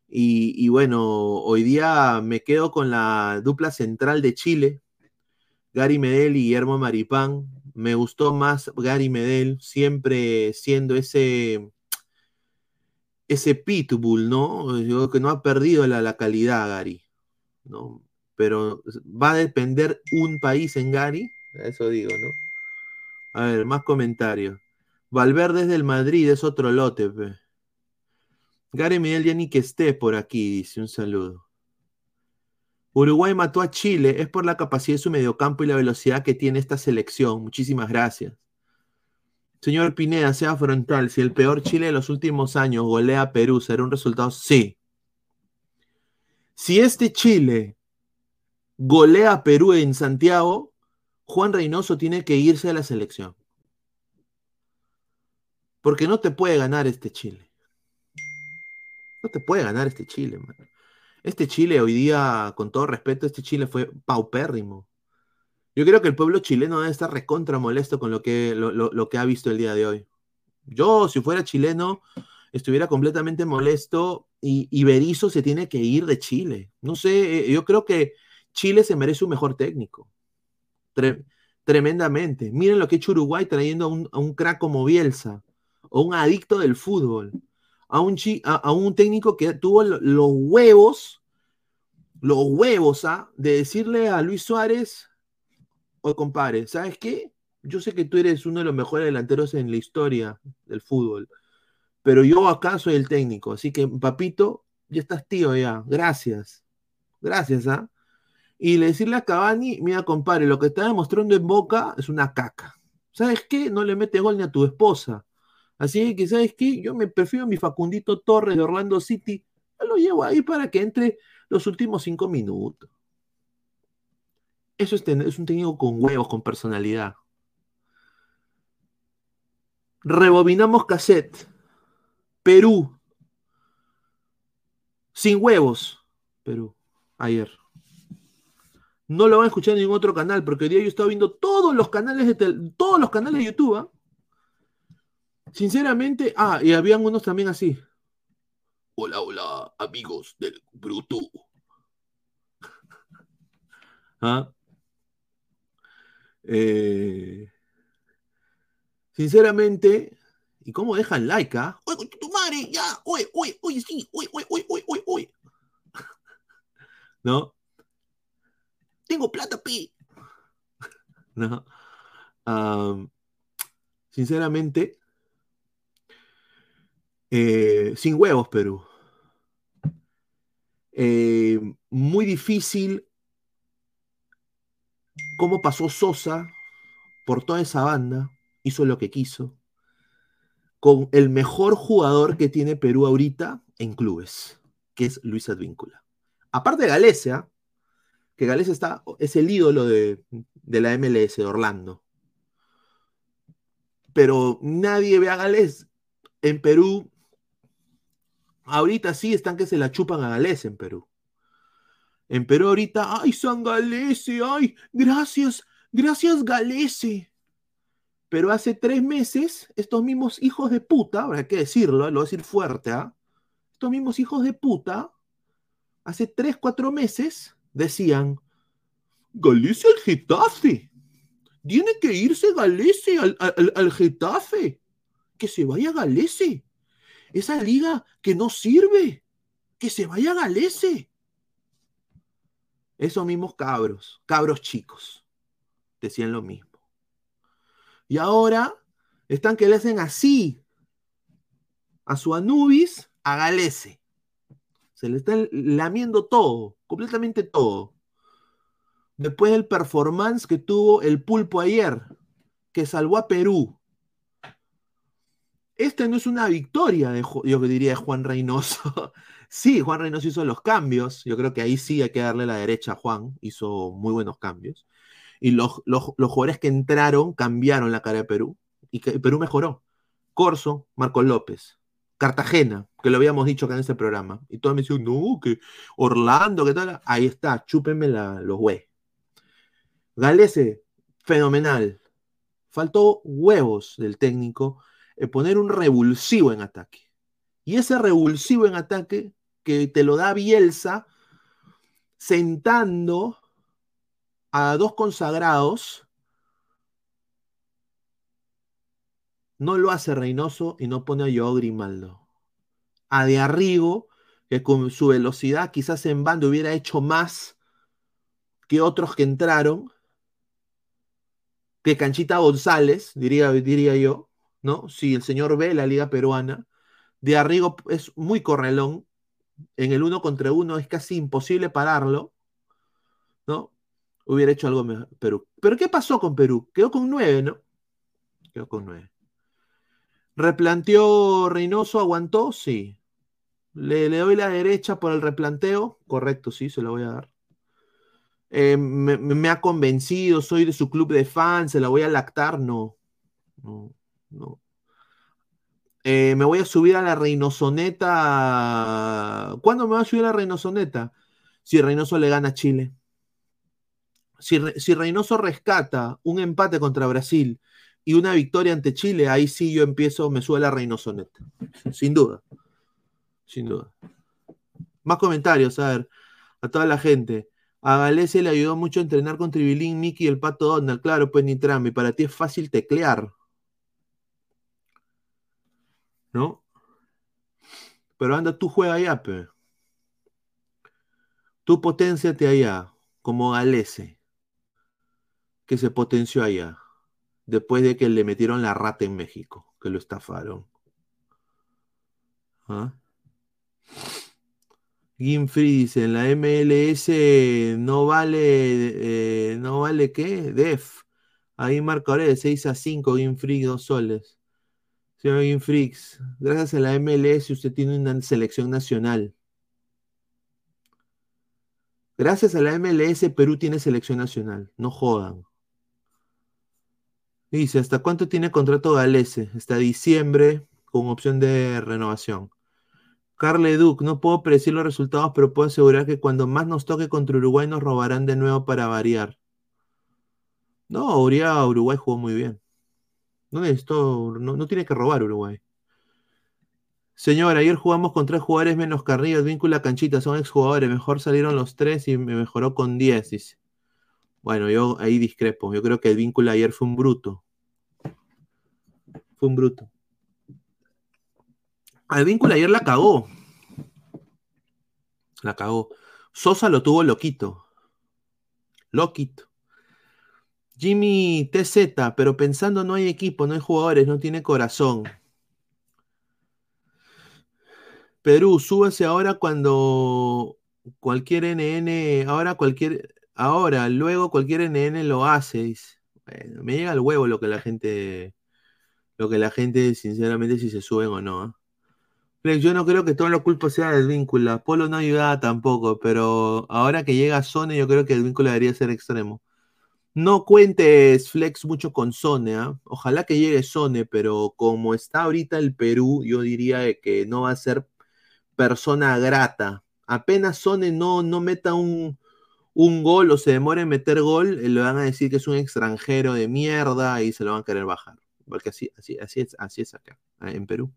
Y, bueno, hoy día me quedo con la dupla central de Chile, Gary Medel y Guillermo Maripán. Me gustó más Gary Medel, siempre siendo ese, ese pitbull, ¿no? Yo que no ha perdido la, la, calidad, Gary, ¿no? Pero va a depender un país en Gary, eso digo, ¿no? A ver, más comentarios. Valverde es del Madrid, es otro lote. Gary Medel ya ni que esté por aquí, dice un saludo. Uruguay mató a Chile, es por la capacidad de su mediocampo y la velocidad que tiene esta selección. Muchísimas gracias. Señor Pineda, sea frontal. Si el peor Chile de los últimos años golea a Perú, ¿será un resultado? Sí. Si este Chile golea a Perú en Santiago, Juan Reynoso tiene que irse a la selección. Porque no te puede ganar este Chile. No te puede ganar este Chile, man. Este Chile hoy día, con todo respeto, este Chile fue paupérrimo. Yo creo que el pueblo chileno debe estar recontra molesto con lo que, lo, lo- lo que ha visto el día de hoy. Yo, si fuera chileno, estuviera completamente molesto y, y se tiene que ir de Chile. No sé, eh, yo creo que Chile se merece un mejor técnico. Tre- tremendamente. Miren lo que hecho Uruguay trayendo a un, a un crack como Bielsa, o un adicto del fútbol, a un, chi- a, un técnico que tuvo lo- los huevos, los huevos, ¿ah? De decirle a Luis Suárez, o compadre, ¿sabes qué? Yo sé que tú eres uno de los mejores delanteros en la historia del fútbol, pero yo acá soy el técnico, así que papito, ya estás tío ya, gracias, gracias, ¿ah? Y le decirle a Cavani, mira compadre, lo que está demostrando en Boca es una caca. ¿Sabes qué? No le mete gol ni a tu esposa. Así que, ¿sabes qué? Yo me prefiero a mi Facundito Torres de Orlando City, lo llevo ahí para que entre los últimos cinco minutos. Eso es, un técnico con huevos, con personalidad. Rebobinamos cassette. Perú. Sin huevos. Perú. Ayer. No lo van a escuchar en ningún otro canal, porque hoy día yo estaba viendo todos los canales de todos los canales de YouTube. ¿ah? Sinceramente, ah, y habían unos también así. Hola, hola, amigos del Bruto. ¿Ah? Eh, sinceramente, ¿y cómo dejan like, ah? ¡Oye, tu madre! ¡Ya! ¡Oye, oye, oye, sí! ¡Oye, oye, oye, oye, oye! ¿No? Tengo plata, pi. ¿No? Am, sinceramente, eh, sin huevos, Perú. Eh, muy difícil cómo pasó Sosa por toda esa banda, hizo lo que quiso, con el mejor jugador que tiene Perú ahorita en clubes, que es Luis Advíncula. Aparte de Galecia, que Galecia está, es el ídolo de, de la MLS de Orlando. Pero nadie ve a Gales. En Perú, ahorita sí están que se la chupan a Gales en Perú. En Perú ahorita, ay, San Galese, ay, gracias, gracias Galese. Pero hace tres meses, estos mismos hijos de puta, habrá que decirlo, lo voy a decir fuerte, ¿ah? Estos mismos hijos de puta, hace tres, cuatro meses, decían, Galese al Getafe. Tiene que irse Galese al, al, al Getafe. Que se vaya Galese. Esa liga que no sirve. Que se vaya Galese. Esos mismos cabros, cabros chicos, decían lo mismo. Y ahora están que le hacen así a su Anubis, a Galese. Se le están lamiendo todo, completamente todo. Después del performance que tuvo el pulpo ayer, que salvó a Perú. Esta no es una victoria, de, yo diría, de Juan Reynoso. sí, Juan Reynoso hizo los cambios. Yo creo que ahí sí hay que darle la derecha a Juan. Hizo muy buenos cambios. Y los, los, los jugadores que entraron cambiaron la cara de Perú. Y que Perú mejoró. Corso, Marcos López. Cartagena, que lo habíamos dicho acá en este programa. Y todos me decían, no, que Orlando, que tal. Ahí está, chúpenme la, los güey. Galese, fenomenal. Faltó huevos del técnico poner un revulsivo en ataque. Y ese revulsivo en ataque que te lo da Bielsa sentando a dos consagrados, no lo hace Reynoso y no pone a Joao Grimaldo. A De Arrigo, que con su velocidad quizás en bando hubiera hecho más que otros que entraron, que Canchita González, diría, diría yo, ¿no? Si el señor ve la liga peruana, De Arrigo es muy correlón, en el uno contra uno es casi imposible pararlo, ¿no? Hubiera hecho algo mejor Perú. Pero ¿qué pasó con Perú? Quedó con nueve, ¿no? Quedó con nueve. ¿Replanteó Reynoso? ¿Aguantó? Sí. ¿Le, ¿Le, doy la derecha por el replanteo? Correcto, sí, se lo voy a dar. Eh, me, me, ha convencido, soy de su club de fans, se la voy a lactar, no. No, no. Eh, me voy a subir a la Reynosoneta. ¿Cuándo me va a subir a la Reynosoneta? Si Reynoso le gana a Chile. Si, Re- si Reynoso rescata un empate contra Brasil y una victoria ante Chile, ahí sí yo empiezo, me sube la Reynosonet. Sin duda. Sin duda. Más comentarios, a ver, a toda la gente. A Galese le ayudó mucho a entrenar con Tribilín, Mickey y el Pato Donald. Claro, pues ni trama. Y para ti es fácil teclear. ¿No? Pero anda, tú juega allá, pe. Tú potenciate allá, como Galese, que se potenció allá, después de que le metieron la rata en México, que lo estafaron. ¿Ah? Gimfree dice, en la MLS no vale, eh, no vale qué, def. Ahí marcadores de 6 a 5, Gimfree, 2 soles. Señor gracias a la MLS usted tiene una selección nacional. Gracias a la MLS Perú tiene selección nacional, no jodan. Dice, ¿hasta cuánto tiene contrato Galese? Hasta diciembre con opción de renovación. Carle Duc, no puedo predecir los resultados, pero puedo asegurar que cuando más nos toque contra Uruguay nos robarán de nuevo para variar. No, Uruguay jugó muy bien. No, necesito- no, tiene que robar Uruguay. Señor, ayer jugamos con tres jugadores menos Carrillo, Víncula, Canchita, son exjugadores. Mejor salieron los tres y me mejoró con 10, dice. Bueno, yo ahí discrepo. Yo creo que el Víncula ayer fue un bruto. Fue un bruto. Al Víncula ayer la cagó. La cagó. Sosa lo tuvo loquito. Loquito. Jimmy TZ, pero pensando no hay equipo, no hay jugadores, no tiene corazón. Perú, súbase ahora cuando cualquier NN, ahora cualquier, ahora, luego cualquier NN lo hace. Bueno, me llega al huevo lo que la gente, lo que la gente, sinceramente, si se suben o no. ¿ah? Flex, Yo no creo que toda la culpa sea del vínculo. Polo no ayudaba tampoco, pero ahora que llega Sone, yo creo que el vínculo debería ser extremo. No cuentes, Flex, mucho con Sone, ¿ah? Ojalá que llegue Sone, pero como está ahorita el Perú, yo diría que no va a ser persona grata. Apenas Sone no, no meta un, un gol o se demore en meter gol, eh, le van a decir que es un extranjero de mierda y se lo van a querer bajar. Porque así, así, así, es, así es acá, ah, en Perú.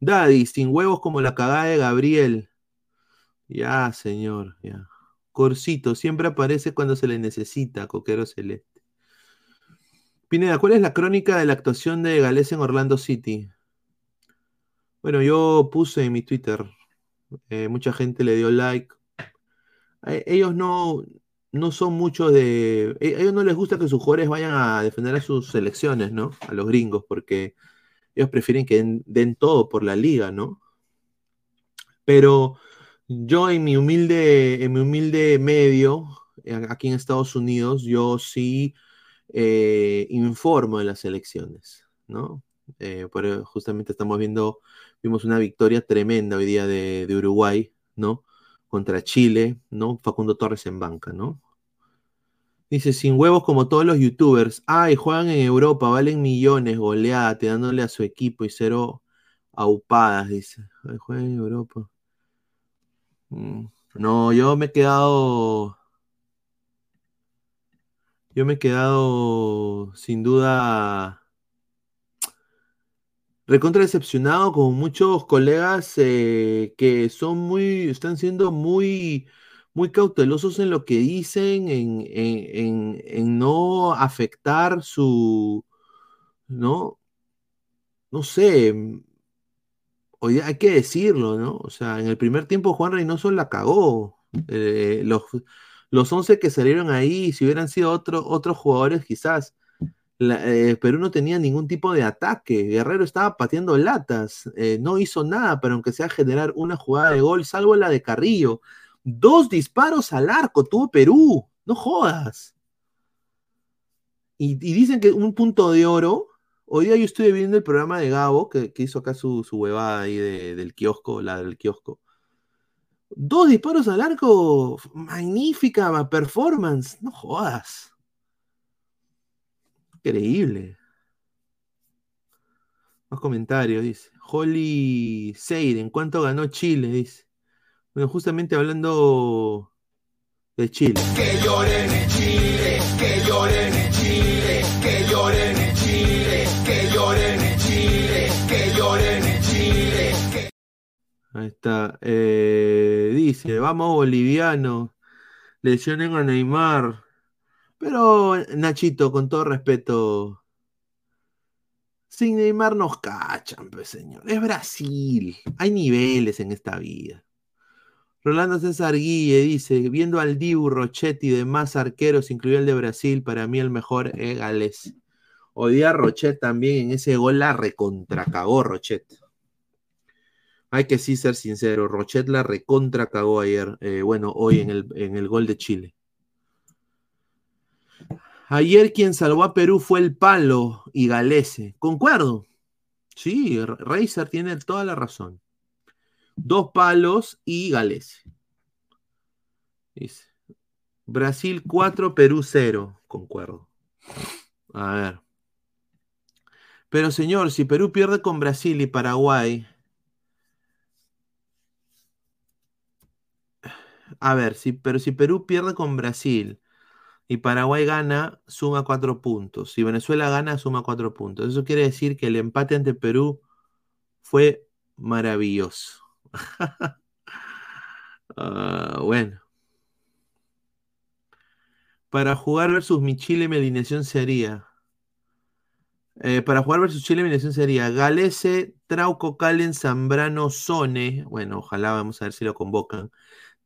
Daddy, sin huevos como la cagada de Gabriel. Ya, señor, ya. Corsito, siempre aparece cuando se le necesita, Coquero Celeste. Pineda, ¿cuál es la crónica de la actuación de Gales en Orlando City? Bueno, yo puse en mi Twitter, eh, mucha gente le dio like. Eh, ellos no, no son muchos de... A ellos no les gusta que sus jugadores vayan a defender a sus selecciones, ¿no? A los gringos, porque ellos prefieren que den todo por la liga, ¿no? Pero yo en mi humilde, en mi humilde medio, eh, aquí en Estados Unidos, yo sí eh, informo de las elecciones, ¿no? Eh, eso justamente estamos viendo, vimos una victoria tremenda hoy día de, de Uruguay, ¿no? Contra Chile, ¿no? Facundo Torres en banca, ¿no? Dice, sin huevos como todos los youtubers. Ay, juegan en Europa, valen millones, goleada, te dándole a su equipo y cero aupadas, dice. Ay, juegan en Europa. Mm, No, yo me he quedado. Yo me he quedado sin duda recontra decepcionado con muchos colegas eh, que son muy, están siendo muy, muy cautelosos en lo que dicen, en, en- en- en no afectar su, ¿no? No sé, Oye, hay que decirlo, ¿no? O sea, en el primer tiempo Juan Reynoso la cagó. Eh, los, los 11 que salieron ahí, si hubieran sido otro- otros jugadores, quizás eh, Perú no tenía ningún tipo de ataque. Guerrero estaba pateando latas. eh, no hizo nada, pero aunque sea generar una jugada de gol, salvo la de Carrillo. Dos disparos al arco tuvo Perú. No jodas. Y dicen que un punto de oro. Hoy día yo estuve viendo el programa de Gabo, que, hizo acá su, su huevada ahí de- del kiosco, la del kiosco. Dos disparos al arco, magnífica performance, no jodas. Increíble. Más comentarios, dice. Holly Seir, ¿en cuánto ganó Chile? Dice. Bueno, justamente hablando de Chile. Que lloren en Chile, que lloren Ahí está. Eh, dice, vamos boliviano. Lesionen a Neymar. Pero, Nachito, con todo respeto. Sin Neymar nos cachan, pues señor. Es Brasil. Hay niveles en esta vida. Rolando César Guille dice, viendo al Dibu, Rochetti y demás arqueros, incluido el de Brasil, para mí el mejor es Gales. Hoy día Rochet también en ese gol la recontracagó Rochet. Hay que sí ser sincero, Rochet la recontra cagó ayer, eh, bueno, hoy en el, en el gol de Chile. Ayer quien salvó a Perú fue el palo y Galese. Concuerdo. Sí, Reiser tiene toda la razón. Dos palos y Galese. Brasil 4, Perú 0. Concuerdo. A ver. Pero señor, si Perú pierde con Brasil y Paraguay, A ver, si, pero si Perú pierde con Brasil y Paraguay gana, suma cuatro puntos. Si Venezuela gana, suma cuatro puntos. Eso quiere decir que el empate ante Perú fue maravilloso. Ah, bueno. Para jugar versus mi Chile, mi alineación sería. eh, para jugar versus Chile, mi alineación sería Galese, Trauco, Calen, Zambrano, Sone. Bueno, ojalá vamos a ver si lo convocan.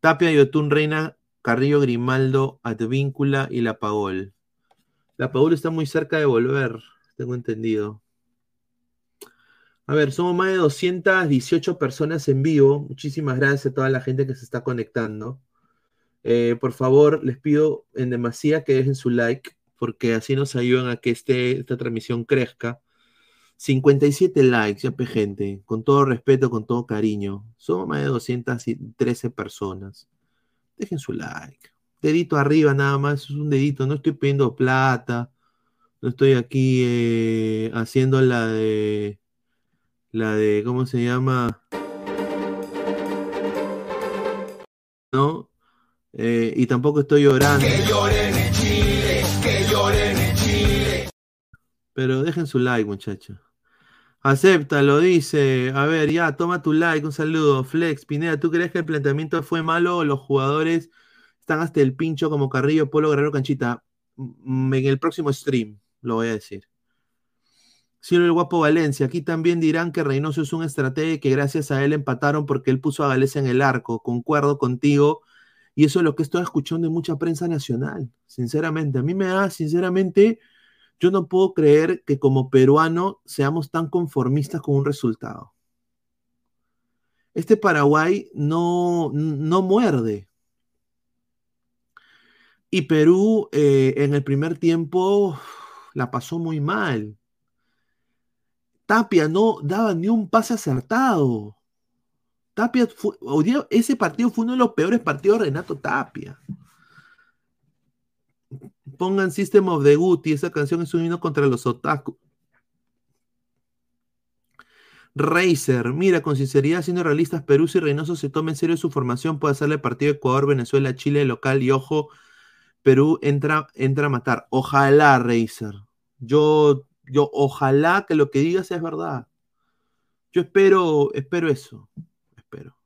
Tapia, Yotun, Reina, Carrillo, Grimaldo, Advíncula y La Pagol. La Pagol está muy cerca de volver, tengo entendido. A ver, somos más de 218 personas en vivo. Muchísimas gracias a toda la gente que se está conectando. Eh, por favor, les pido en demasía que dejen su like, porque así nos ayudan a que este, esta transmisión crezca. 57 likes, ya gente, con todo respeto, con todo cariño. Somos más de 213 personas. Dejen su like. Dedito arriba nada más, es un dedito, no estoy pidiendo plata. No estoy aquí eh, haciendo la de la de ¿cómo se llama? ¿No? Eh, y tampoco estoy llorando. Que lloren en Chile, que lloren en Chile. Pero dejen su like, muchachos. Acéptalo, dice. A ver, ya, toma tu like, un saludo. Flex, Pineda, ¿tú crees que el planteamiento fue malo o los jugadores están hasta el pincho como Carrillo, Polo, Guerrero, Canchita? Mm, En el próximo stream lo voy a decir. Cielo el Guapo Valencia, aquí también dirán que Reynoso es un estratega y que gracias a él empataron porque él puso a Gales en el arco. Concuerdo contigo. Y eso es lo que estoy escuchando de mucha prensa nacional, sinceramente. A mí me da, sinceramente, yo no puedo creer que como peruano seamos tan conformistas con un resultado. Este Paraguay no, no muerde. Y Perú eh, en el primer tiempo la pasó muy mal. Tapia no daba ni un pase acertado. Tapia ese partido fue uno de los peores partidos de Renato Tapia. Pongan System of the Guti, esa canción es un himno contra los otaku. Racer, mira, con sinceridad, siendo realistas, Perú si Reynoso se toma en serio su formación, puede hacerle partido Ecuador, Venezuela, Chile, local y ojo, Perú entra, entra a matar. Ojalá, Racer. Yo, yo, ojalá que lo que digas sea verdad. Yo espero, espero eso. Espero.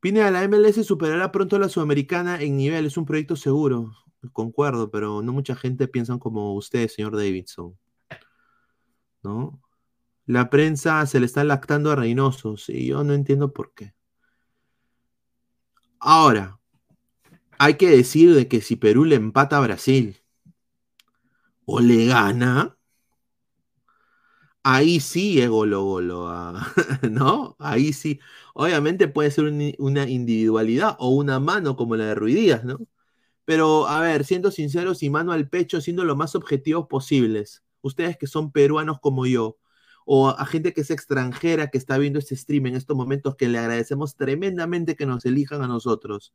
Pineda, la MLS superará pronto a la Sudamericana en nivel, es un proyecto seguro. Concuerdo, pero no mucha gente piensa como usted, señor Davidson. ¿No? La prensa se le está lactando a Reynoso, sí, yo no entiendo por qué. Ahora, hay que decir de que si Perú le empata a Brasil o le gana, ahí sí es golo golo, ah, ¿no? Ahí sí. Obviamente puede ser un- una individualidad o una mano como la de Ruidías, ¿no? Pero, a ver, siendo sinceros y mano al pecho, siendo lo más objetivos posibles, ustedes que son peruanos como yo, o a gente que es extranjera que está viendo este stream en estos momentos, que le agradecemos tremendamente que nos elijan a nosotros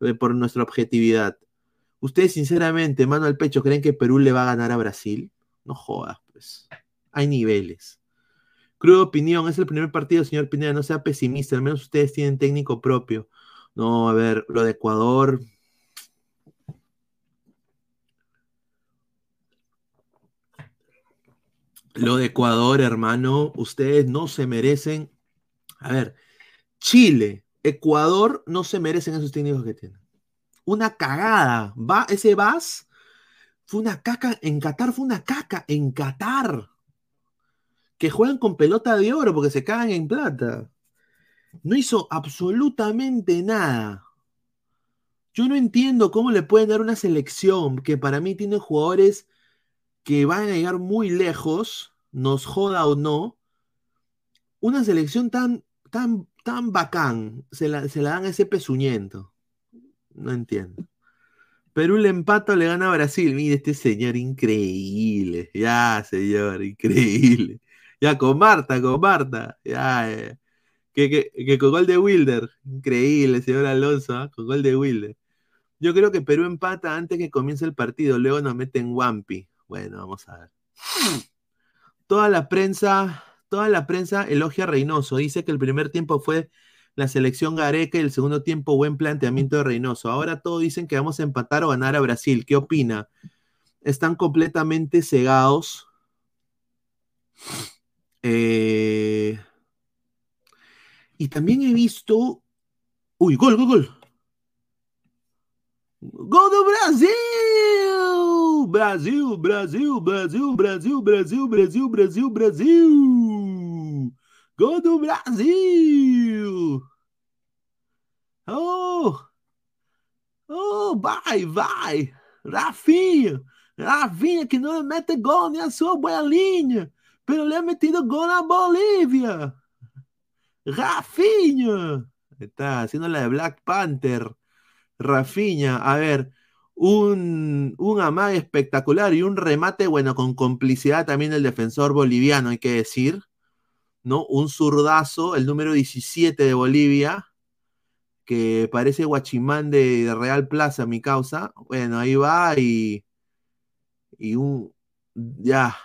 eh, por nuestra objetividad. ¿Ustedes, sinceramente, mano al pecho, creen que Perú le va a ganar a Brasil? No jodas, pues. Hay niveles. Cruda opinión, es el primer partido, señor Pineda, no sea pesimista, al menos ustedes tienen técnico propio. No, a ver, lo de Ecuador, Lo de Ecuador, hermano, ustedes no se merecen. A ver, Chile, Ecuador no se merecen esos técnicos que tienen. Una cagada. Va, ese Vas fue una caca. En Qatar fue una caca. En Qatar. Que juegan con pelota de oro porque se cagan en plata. No hizo absolutamente nada. Yo no entiendo cómo le pueden dar una selección que para mí tiene jugadores que van a llegar muy lejos, nos joda o no. Una selección tan, tan, tan bacán, se la, se dan a ese pezuñento. No entiendo. Perú le empata o le gana a Brasil. Mire, este señor increíble. Ya, señor, increíble. Ya, con Marta, con Marta. Ya, eh. que, que, que, con gol de Wilder. Increíble, señor Alonso, ¿eh? con gol de Wilder. Yo creo que Perú empata antes que comience el partido. Luego nos meten Wampi. Bueno, vamos a ver. Toda la prensa, toda la prensa elogia a Reynoso. Dice que el primer tiempo fue la selección Gareca y el segundo tiempo buen planteamiento de Reynoso. Ahora todos dicen que vamos a empatar o ganar a Brasil. ¿Qué opina? Están completamente cegados. Eh... Y también he visto. Uy, gol, gol, gol. Gol do Brasil! Brasil, Brasil, Brasil, Brasil, Brasil, Brasil, Brasil, Brasil! Gol do Brasil! Oh! Oh, vai, vai! Rafinha! Rafinha que não mete gol nem a sua bolinha! Le ha metido gol na Bolívia! Rafinha! Está haciendo la de Black Panther. Rafinha, a ver, un, un espectacular y un remate, bueno, con complicidad también del defensor boliviano, hay que decir, ¿no? Un zurdazo, el número 17 de Bolivia, que parece Guachimán de, Real Plaza, mi causa. Bueno, ahí va y, y un, ya.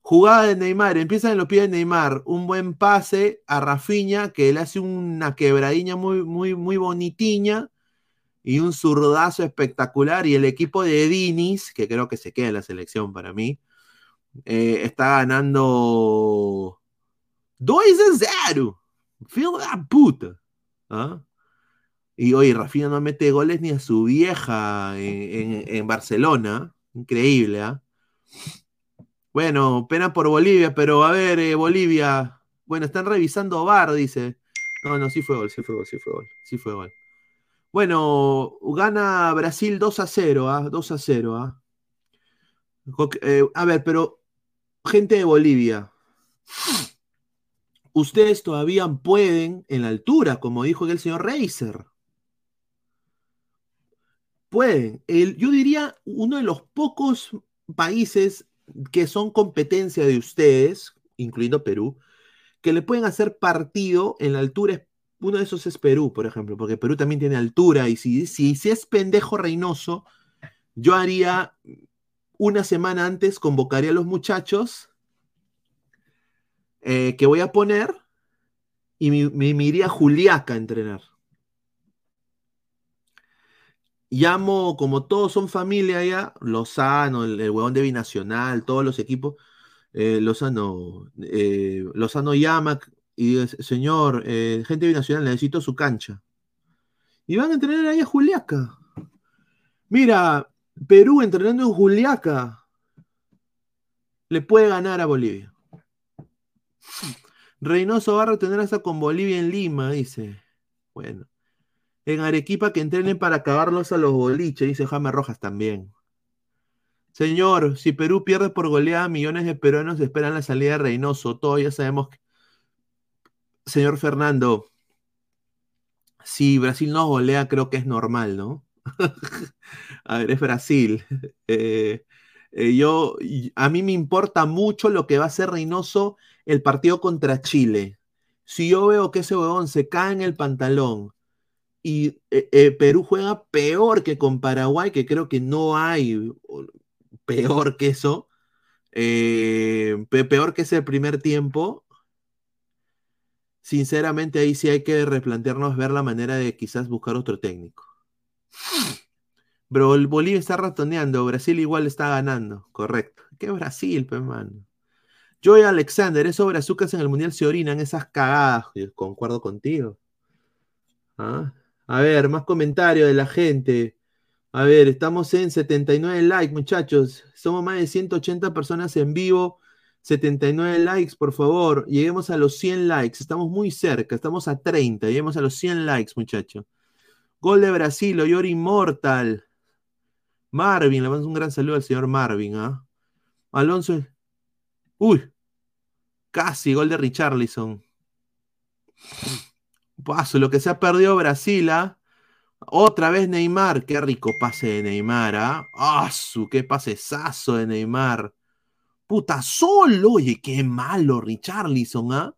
Jugada de Neymar, empieza en los pies de Neymar, un buen pase a Rafinha, que le hace una quebradiña muy, muy, muy bonitiña y un zurdazo espectacular. Y el equipo de Dinis, que creo que se queda en la selección para mí, eh, está ganando 2 a 0. Filho de puta. ¿Ah? Y hoy Rafinha no mete goles ni a su vieja en, en, en Barcelona. Increíble, ¿ah? Bueno, pena por Bolivia, pero a ver, eh, Bolivia. Bueno, están revisando VAR, dice. No, no, sí fue gol, sí fue gol, sí fue gol, sí fue gol. Bueno, gana Brasil 2 a 0, ¿ah? 2 a 0, ¿ah? Eh, a ver, pero gente de Bolivia, ustedes todavía pueden en la altura, como dijo el señor Reiser. Pueden. El, yo diría uno de los pocos países que son competencia de ustedes, incluyendo Perú, que le pueden hacer partido en la altura uno de esos es Perú, por ejemplo, porque Perú también tiene altura y si, si, si es pendejo Reynoso, yo haría una semana antes, convocaría a los muchachos eh, que voy a poner y me, me, iría a Juliaca a entrenar. Llamo, como todos son familia ya, Lozano, el, el huevón de Binacional, todos los equipos, eh, Lozano, eh, Lozano llama, y dice, señor, eh, gente binacional, necesito su cancha. Y van a entrenar ahí a Juliaca. Mira, Perú entrenando en Juliaca le puede ganar a Bolivia. Reynoso va a retener hasta con Bolivia en Lima, dice. Bueno. En Arequipa que entrenen para acabarlos a los boliches, dice Jaime Rojas también. Señor, si Perú pierde por goleada, millones de peruanos esperan la salida de Reynoso. Todos ya sabemos que señor Fernando, si Brasil no golea, creo que es normal, ¿no? a ver, es Brasil. Eh, eh, yo, a mí me importa mucho lo que va a hacer Reynoso el partido contra Chile. Si yo veo que ese huevón se cae en el pantalón y eh, Perú juega peor que con Paraguay, que creo que no hay peor que eso, peor que ese primer tiempo, sinceramente ahí sí hay que replantearnos ver la manera de quizás buscar otro técnico. Pero el Bolivia está ratoneando, Brasil igual está ganando, correcto. ¿Qué Brasil, pues, mano? Joy Alexander, es sobre azúcar en el mundial se orinan esas cagadas. Yo concuerdo contigo. ¿Ah? A ver, más comentarios de la gente. A ver, estamos en 79 likes, muchachos. Somos más de 180 personas en vivo. 79 likes, por favor. Lleguemos a los 100 likes. Estamos muy cerca. Estamos a 30. Lleguemos a los 100 likes, muchachos. Gol de Brasil, Oyor Immortal. Marvin, le mando un gran saludo al señor Marvin. ¿ah? Alonso. Uy. Casi gol de Richarlison. Paso, lo que se ha perdido Brasil, ¿ah? Otra vez Neymar. Qué rico pase de Neymar, ¿ah? ¡Ah! su qué pasesazo de Neymar! Puta, solo. Oye, qué malo Richarlison, ¿ah?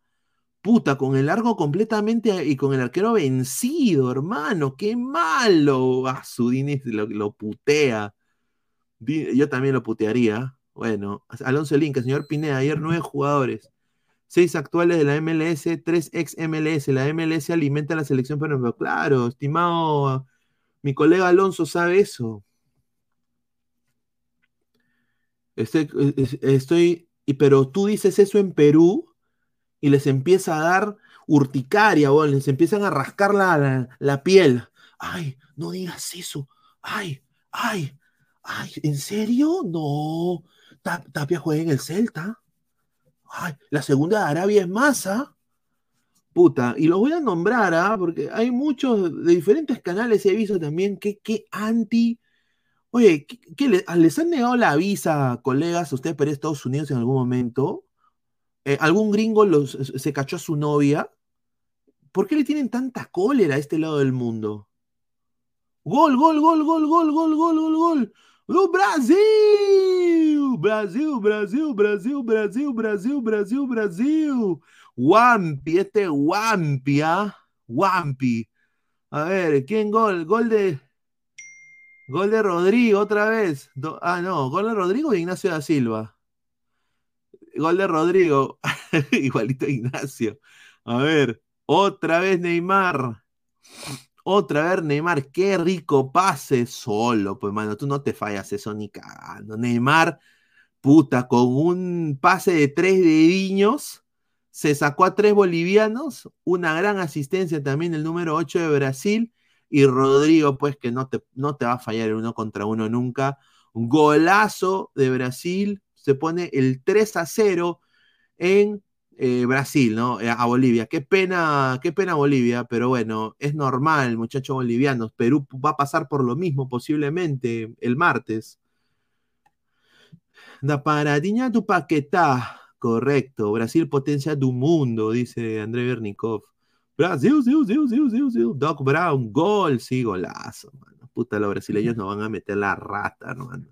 Puta, con el largo completamente y con el arquero vencido, hermano. Qué malo. Ah, su lo, lo putea. Yo también lo putearía. Bueno, Alonso Linca, señor Pineda, ayer nueve jugadores. Seis actuales de la MLS, tres ex MLS. La MLS alimenta a la selección pero Claro, estimado, mi colega Alonso sabe eso. Estoy, pero tú dices eso en Perú y les empieza a dar urticaria, o les empiezan a rascar la, la, piel. Ay, no digas eso. Ay, ay, ay, ¿en serio? No. Tapia juega en el Celta. Ay, la segunda de Arabia es masa. Puta, y los voy a nombrar, ¿ah? porque hay muchos de diferentes canales he visto también que, que anti. Oye, ¿qué, les, han negado la visa, colegas, a ustedes para Estados Unidos en algún momento? Eh, ¿Algún gringo los, se cachó a su novia? ¿Por qué le tienen tanta cólera a este lado del mundo? Gol, gol, gol, gol, gol, gol, gol, gol, gol. ¡Oh, Brasil! Brasil, Brasil, Brasil, Brasil, Brasil, Brasil, Brasil. Wampi, este Wampi, ¿ah? Wampi. A ver, ¿quién gol? Gol de. Gol de Rodrigo, otra vez. ah, no, gol de Rodrigo y Ignacio da Silva. Gol de Rodrigo. Igualito Ignacio. A ver, otra vez Neymar. Otra vez Neymar. Qué rico pase solo. Pues, mano, tú no te fallas eso ni cagando. Neymar, puta, con un pase de tres dediños, se sacó a tres bolivianos. Una gran asistencia también el número 8 de Brasil. Y Rodrigo, pues, que no te, no te va a fallar el uno contra uno nunca. Un golazo de Brasil se pone el 3 a 0 en eh, Brasil, ¿no? Eh, a Bolivia. Qué pena, qué pena Bolivia, pero bueno, es normal, muchachos bolivianos. Perú va a pasar por lo mismo posiblemente el martes. Da paradiña tu paquetá. Correcto. Brasil, potencia del mundo, dice André Bernikov. Brasil, Brasil, Brasil, Brasil, Doc Brown, gol, sí, golazo, mano. Puta, los brasileños nos van a meter la rata, hermano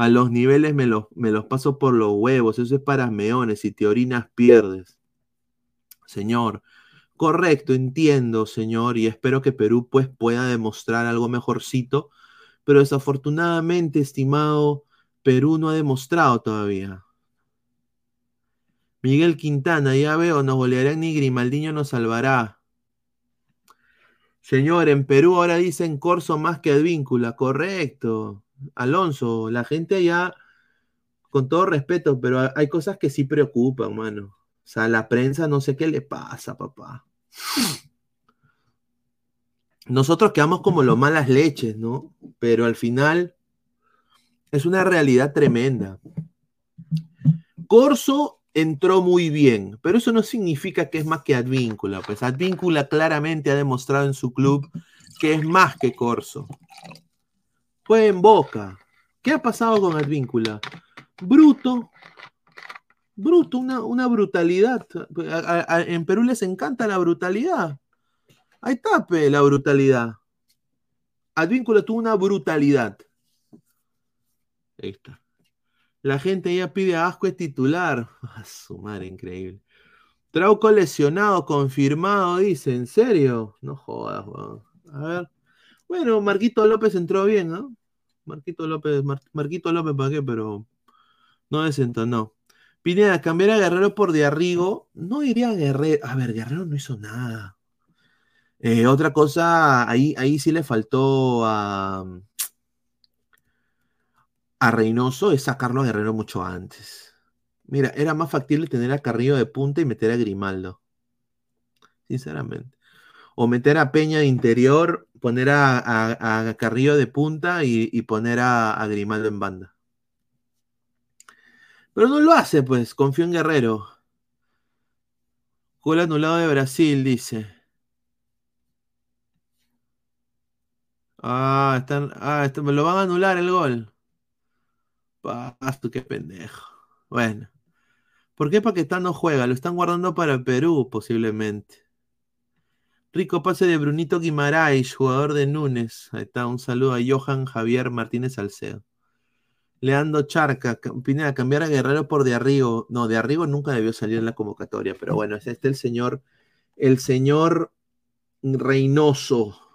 a los niveles me los, me los paso por los huevos, eso es para meones, si te orinas pierdes. Señor, correcto, entiendo, señor, y espero que Perú pues pueda demostrar algo mejorcito, pero desafortunadamente, estimado, Perú no ha demostrado todavía. Miguel Quintana, ya veo, nos golearán ni Grimaldiño nos salvará. Señor, en Perú ahora dicen Corso más que Advíncula, correcto. Alonso, la gente allá, con todo respeto, pero hay cosas que sí preocupan, mano. O sea, la prensa no sé qué le pasa, papá. Nosotros quedamos como los malas leches, ¿no? Pero al final es una realidad tremenda. Corso entró muy bien, pero eso no significa que es más que Advíncula. Pues Advíncula claramente ha demostrado en su club que es más que Corso. Fue en Boca. ¿Qué ha pasado con Advíncula? Bruto. Bruto, una, brutalidad. en Perú les encanta la brutalidad. Ahí está, la brutalidad. Advíncula tuvo una brutalidad. Ahí está. La gente ya pide a Asco es titular. A su madre, increíble. Trauco lesionado, confirmado, dice. ¿En serio? No jodas, A ver. Bueno, Marquito López entró bien, ¿no? Marquito López, Marquito López, ¿para qué? Pero no desentonó. Pineda, cambiar a Guerrero por de Arrigo. No diría Guerrero. A ver, Guerrero no hizo nada. Eh, otra cosa, ahí, ahí sí le faltó a, a Reynoso es sacarlo a Guerrero mucho antes. Mira, era más factible tener a Carrillo de punta y meter a Grimaldo. Sinceramente. O meter a Peña de interior, poner a, a, Carrillo de punta y, poner a, Grimaldo en banda. Pero no lo hace, pues. Confío en Guerrero. Gol anulado de Brasil, dice. Ah, están, ah, me lo van a anular el gol. Pasto, qué pendejo. Bueno. ¿Por qué Paquetá no juega? Lo están guardando para Perú, posiblemente. Rico pase de Brunito Guimaraes, jugador de Núñez. Ahí está, un saludo a Johan Javier Martínez Salcedo. Leandro Charca, Pineda, cambiar a Guerrero por de Arrigo. No, de Arrigo nunca debió salir en la convocatoria, pero bueno, es este el señor, el señor Reynoso.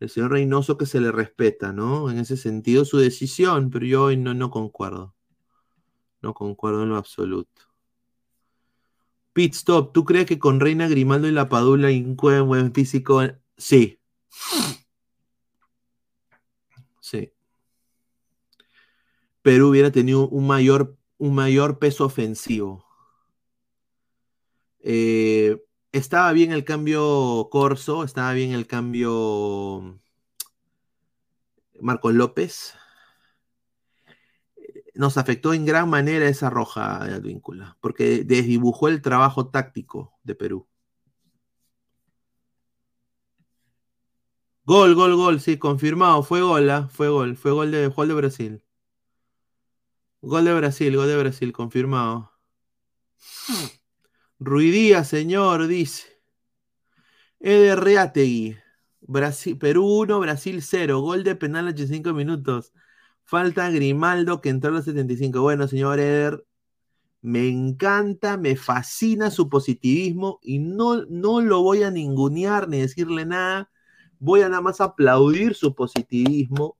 El señor Reynoso que se le respeta, ¿no? En ese sentido su decisión, pero yo no, no concuerdo. No concuerdo en lo absoluto. Pit stop, ¿tú crees que con Reina Grimaldo y la Padula un buen físico? Sí. Sí. Perú hubiera tenido un mayor, un mayor peso ofensivo. Eh, estaba bien el cambio Corso, estaba bien el cambio Marcos López nos afectó en gran manera esa roja de Advíncula, porque desdibujó el trabajo táctico de Perú. Gol, gol, gol, sí, confirmado, fue gol, ¿ah? fue gol, fue gol de, gol de Brasil. Gol de Brasil, gol de Brasil, confirmado. Ruidía, señor, dice. Eder Reategui. Brasil, Perú 1, Brasil 0. Gol de penal a 85 minutos. Falta Grimaldo que entró a los 75. Bueno, señor Eder, me encanta, me fascina su positivismo y no, no lo voy a ningunear ni decirle nada. Voy a nada más aplaudir su positivismo.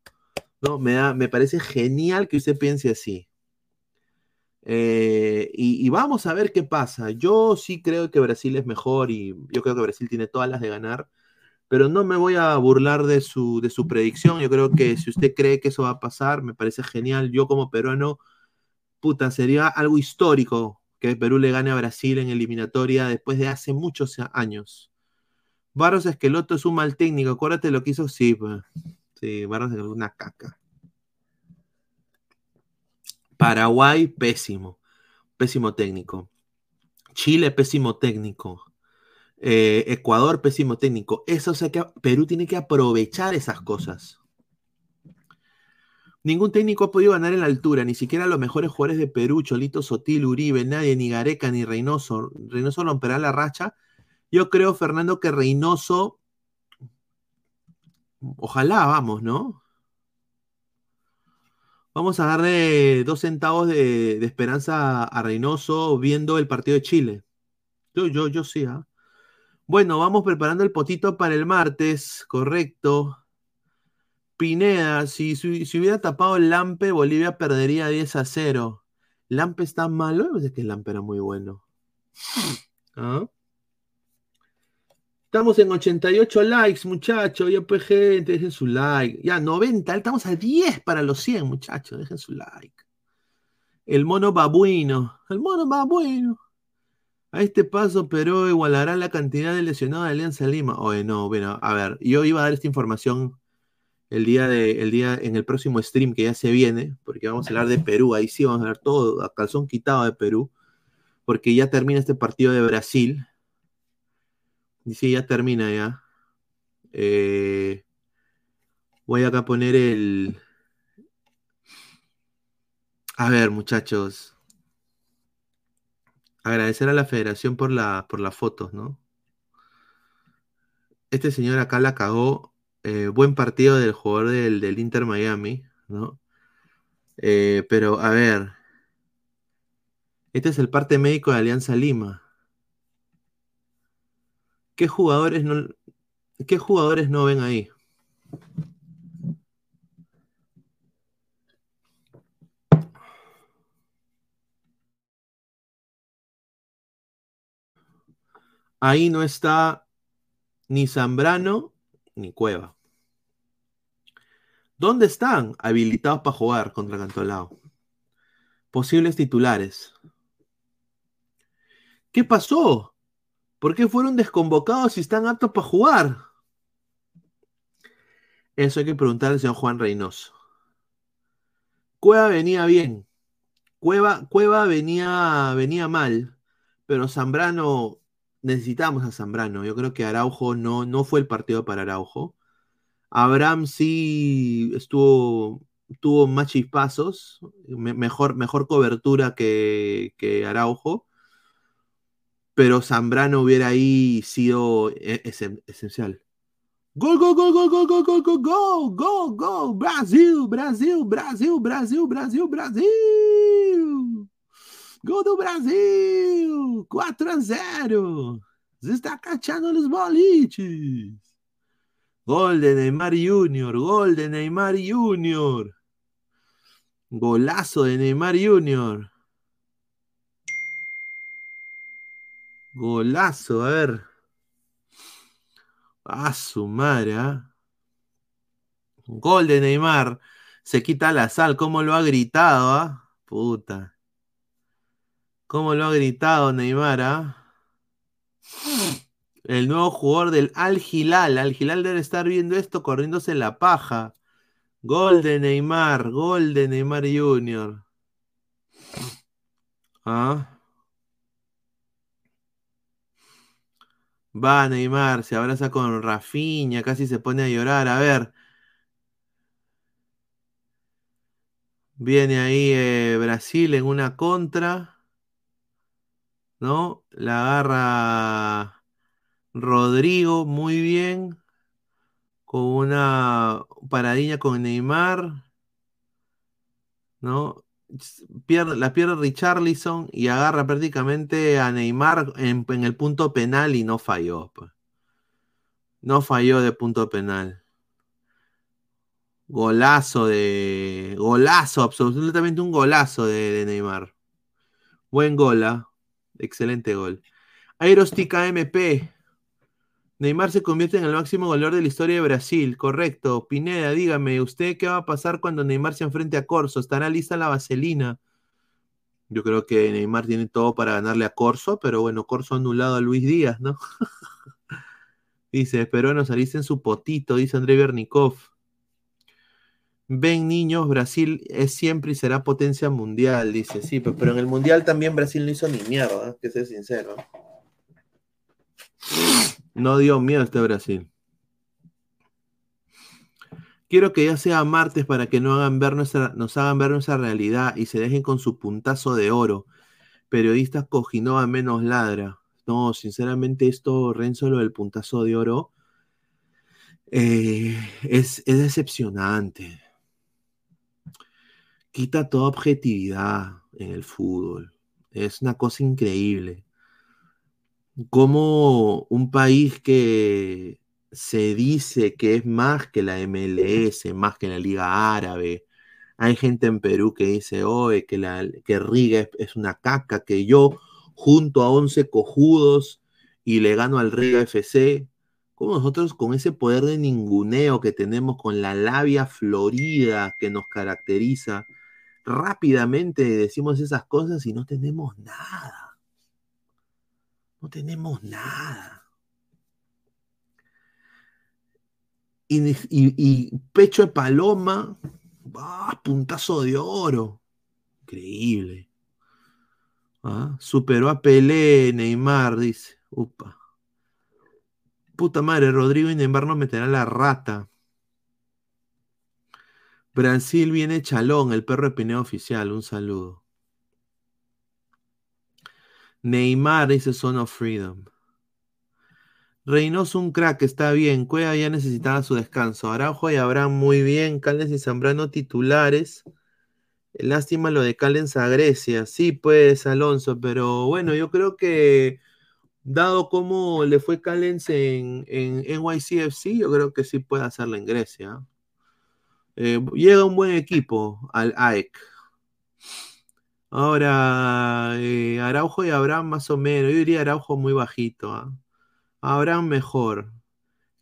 ¿no? Me, da, me parece genial que usted piense así. Eh, y, vamos a ver qué pasa. Yo sí creo que Brasil es mejor y yo creo que Brasil tiene todas las de ganar pero no me voy a burlar de su, de su predicción. Yo creo que si usted cree que eso va a pasar, me parece genial. Yo como peruano, puta, sería algo histórico que Perú le gane a Brasil en eliminatoria después de hace muchos años. Barros Esqueloto es un mal técnico, acuérdate lo que hizo, sí, sí, Barros es una caca. Paraguay, pésimo, pésimo técnico. Chile, pésimo técnico. Eh, Ecuador, pésimo técnico. Eso, o sea que Perú tiene que aprovechar esas cosas. Ningún técnico ha podido ganar en la altura, ni siquiera los mejores jugadores de Perú, Cholito Sotil, Uribe, nadie, ni Gareca, ni Reynoso. Reynoso romperá la racha. Yo creo, Fernando, que Reynoso, ojalá, vamos, ¿no? Vamos a darle dos centavos de, esperanza a Reynoso viendo el partido de Chile. Yo, yo, yo sí, ¿ah? Bueno, vamos preparando el potito para el martes, correcto. Pineda, si, si, hubiera tapado el Lampe, Bolivia perdería 10 a 0. ¿Lampe está malo? Sé que el Lampe era muy bueno. ¿Ah? Estamos en 88 likes, muchachos. Ya pues, gente, dejen su like. Ya, 90, estamos a 10 para los 100, muchachos. Dejen su like. El mono babuino. El mono babuino. A este paso, Perú igualará la cantidad de lesionados de Alianza Lima. Oye, no, bueno, a ver, yo iba a dar esta información el día de, el día, en el próximo stream que ya se viene, porque vamos a hablar de Perú, ahí sí vamos a hablar todo, a calzón quitado de Perú, porque ya termina este partido de Brasil. Sí, ya termina ya. Eh, voy acá a poner el... A ver, muchachos. Agradecer a la federación por, la, por las fotos, ¿no? Este señor acá la cagó. Eh, buen partido del jugador del, Inter Miami, ¿no? Eh, pero, a ver. Este es el parte médico de Alianza Lima. ¿Qué jugadores no, qué jugadores no ven ahí? Ahí no está ni Zambrano ni Cueva. ¿Dónde están habilitados para jugar contra Cantolao? Posibles titulares. ¿Qué pasó? ¿Por qué fueron desconvocados si están aptos para jugar? Eso hay que preguntarle al señor Juan Reynoso. Cueva venía bien. Cueva, Cueva venía, venía mal. Pero Zambrano, necesitamos a Zambrano. Yo creo que Araujo no, no fue el partido para Araujo. Abraham sí estuvo, tuvo más chispazos, mejor, mejor cobertura que, que Araujo pero Zambrano hubiera ahí sido e, esencial. Gol, gol, gol, gol, gol, gol, gol, gol, gol, gol, gol, Brasil, Brasil, Brasil, Brasil, Brasil, Brasil. Gol do Brasil, 4 a 0. Se está cachando los boliches. Gol de Neymar Junior, gol de Neymar Junior. Golazo de Neymar Junior. Golazo, a ver. A su madre, ¿ah? Gol de Neymar. Se quita la sal. ¿Cómo lo ha gritado, ah? Puta. ¿Cómo lo ha gritado Neymar, ah? El nuevo jugador del Al Hilal. Al debe estar viendo esto corriéndose la paja. Gol de Neymar. Gol de Neymar Jr. ¿Ah? Va Neymar, se abraza con Rafinha, casi se pone a llorar. A ver. Viene ahí eh, Brasil en una contra. ¿No? La agarra Rodrigo muy bien. Con una paradilla con Neymar. ¿No? Pierde, la pierde Richarlison y agarra prácticamente a Neymar en, el punto penal y no falló. Pues. No falló de punto penal. Golazo de. Golazo, absolutamente un golazo de, Neymar. Buen gol, ¿ah? excelente gol. Aerostica MP. Neymar se convierte en el máximo goleador de la historia de Brasil, correcto. Pineda, dígame, ¿usted qué va a pasar cuando Neymar se enfrente a Corso? ¿Estará lista la vaselina? Yo creo que Neymar tiene todo para ganarle a Corso, pero bueno, Corso ha anulado a Luis Díaz, ¿no? dice, pero saliste en su potito, dice André Bernikov. Ven niños, Brasil es siempre y será potencia mundial, dice, sí, pero en el mundial también Brasil no hizo ni mierda, que ser sincero. No dio miedo este Brasil. Quiero que ya sea martes para que no hagan ver nuestra, nos hagan ver nuestra realidad y se dejen con su puntazo de oro. Periodistas a menos ladra. No, sinceramente esto, Renzo, lo del puntazo de oro, eh, es, es decepcionante. Quita toda objetividad en el fútbol. Es una cosa increíble como un país que se dice que es más que la MLS, más que la Liga Árabe. Hay gente en Perú que dice, oye, que, la, que Riga es, una caca, que yo junto a 11 cojudos y le gano al Riga FC. Como nosotros con ese poder de ninguneo que tenemos, con la labia florida que nos caracteriza, rápidamente decimos esas cosas y no tenemos nada. No tenemos nada. Y, pecho de paloma, ah, puntazo de oro. Increíble. Ah, superó a Pelé, Neymar, dice. Upa. Puta madre, Rodrigo y Neymar no meterán la rata. Brasil viene Chalón, el perro de Pineo oficial. Un saludo. Neymar dice Son of Freedom. Reynoso un crack, está bien. Cueva ya necesitaba su descanso. Araujo y Abraham muy bien. Callens y Zambrano titulares. Lástima lo de Callens a Grecia. Sí, pues, Alonso, pero bueno, yo creo que dado cómo le fue Callens en, en NYCFC, yo creo que sí puede hacerlo en Grecia. Eh, llega un buen equipo al AEC. Ahora, eh, Araujo y Abraham más o menos. Yo diría Araujo muy bajito. ¿ah? Abraham mejor.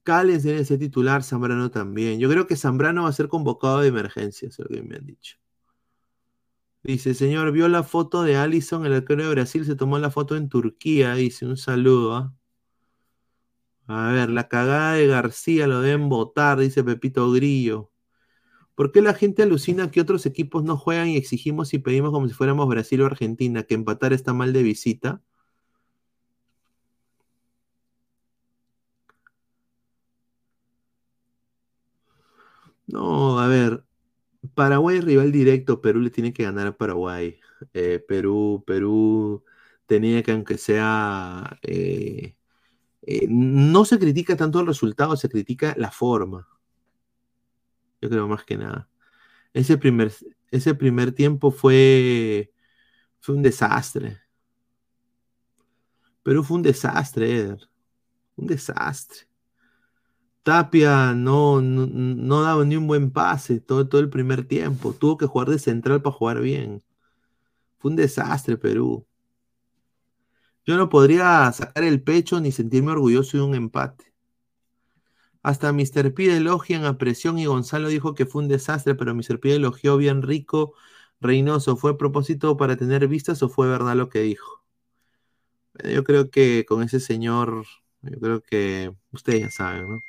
Callens tiene ese titular, Zambrano también. Yo creo que Zambrano va a ser convocado de emergencia, es lo que me han dicho. Dice, señor, vio la foto de Allison, el arquero de Brasil, se tomó la foto en Turquía, dice, un saludo. ¿ah? A ver, la cagada de García lo deben votar, dice Pepito Grillo. ¿Por qué la gente alucina que otros equipos no juegan y exigimos y pedimos como si fuéramos Brasil o Argentina, que empatar está mal de visita? No, a ver, Paraguay es rival directo, Perú le tiene que ganar a Paraguay. Eh, Perú, Perú tenía que, aunque sea, eh, eh, no se critica tanto el resultado, se critica la forma. Creo más que nada. Ese primer, ese primer tiempo fue, fue un desastre. Perú fue un desastre, Eder. Un desastre. Tapia no, no, daba ni un buen pase todo, todo el primer tiempo. Tuvo que jugar de central para jugar bien. Fue un desastre Perú. Yo no podría sacar el pecho ni sentirme orgulloso de un empate. Hasta Mr. P elogian a presión y Gonzalo dijo que fue un desastre, pero Mr. P elogió bien rico. Reynoso, ¿fue a propósito para tener vistas o fue verdad lo que dijo? Yo creo que con ese señor, yo creo que ustedes ya saben, ¿no?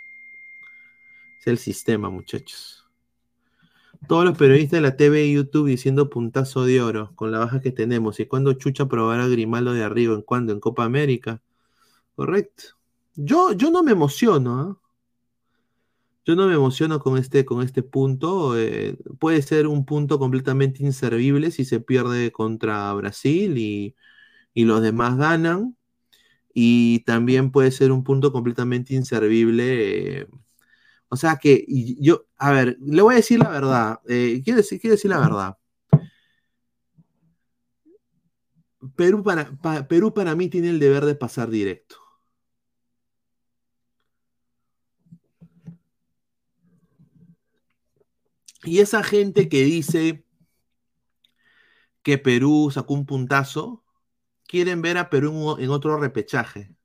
Es el sistema, muchachos. Todos los periodistas de la TV y YouTube diciendo puntazo de oro con la baja que tenemos. ¿Y cuando Chucha probará Grimaldo de arriba? ¿En cuándo? ¿En Copa América? Correcto. Yo, yo no me emociono. ¿ah? Yo no me emociono con este, con este punto. Eh, puede ser un punto completamente inservible si se pierde contra Brasil y, y los demás ganan. Y también puede ser un punto completamente inservible. Eh, o sea que yo, a ver, le voy a decir la verdad. Eh, quiero, decir, decir la verdad. Perú para, Perú para mí tiene el deber de pasar directo. Y esa gente que dice que Perú sacó un puntazo, quieren ver a Perú en otro repechaje.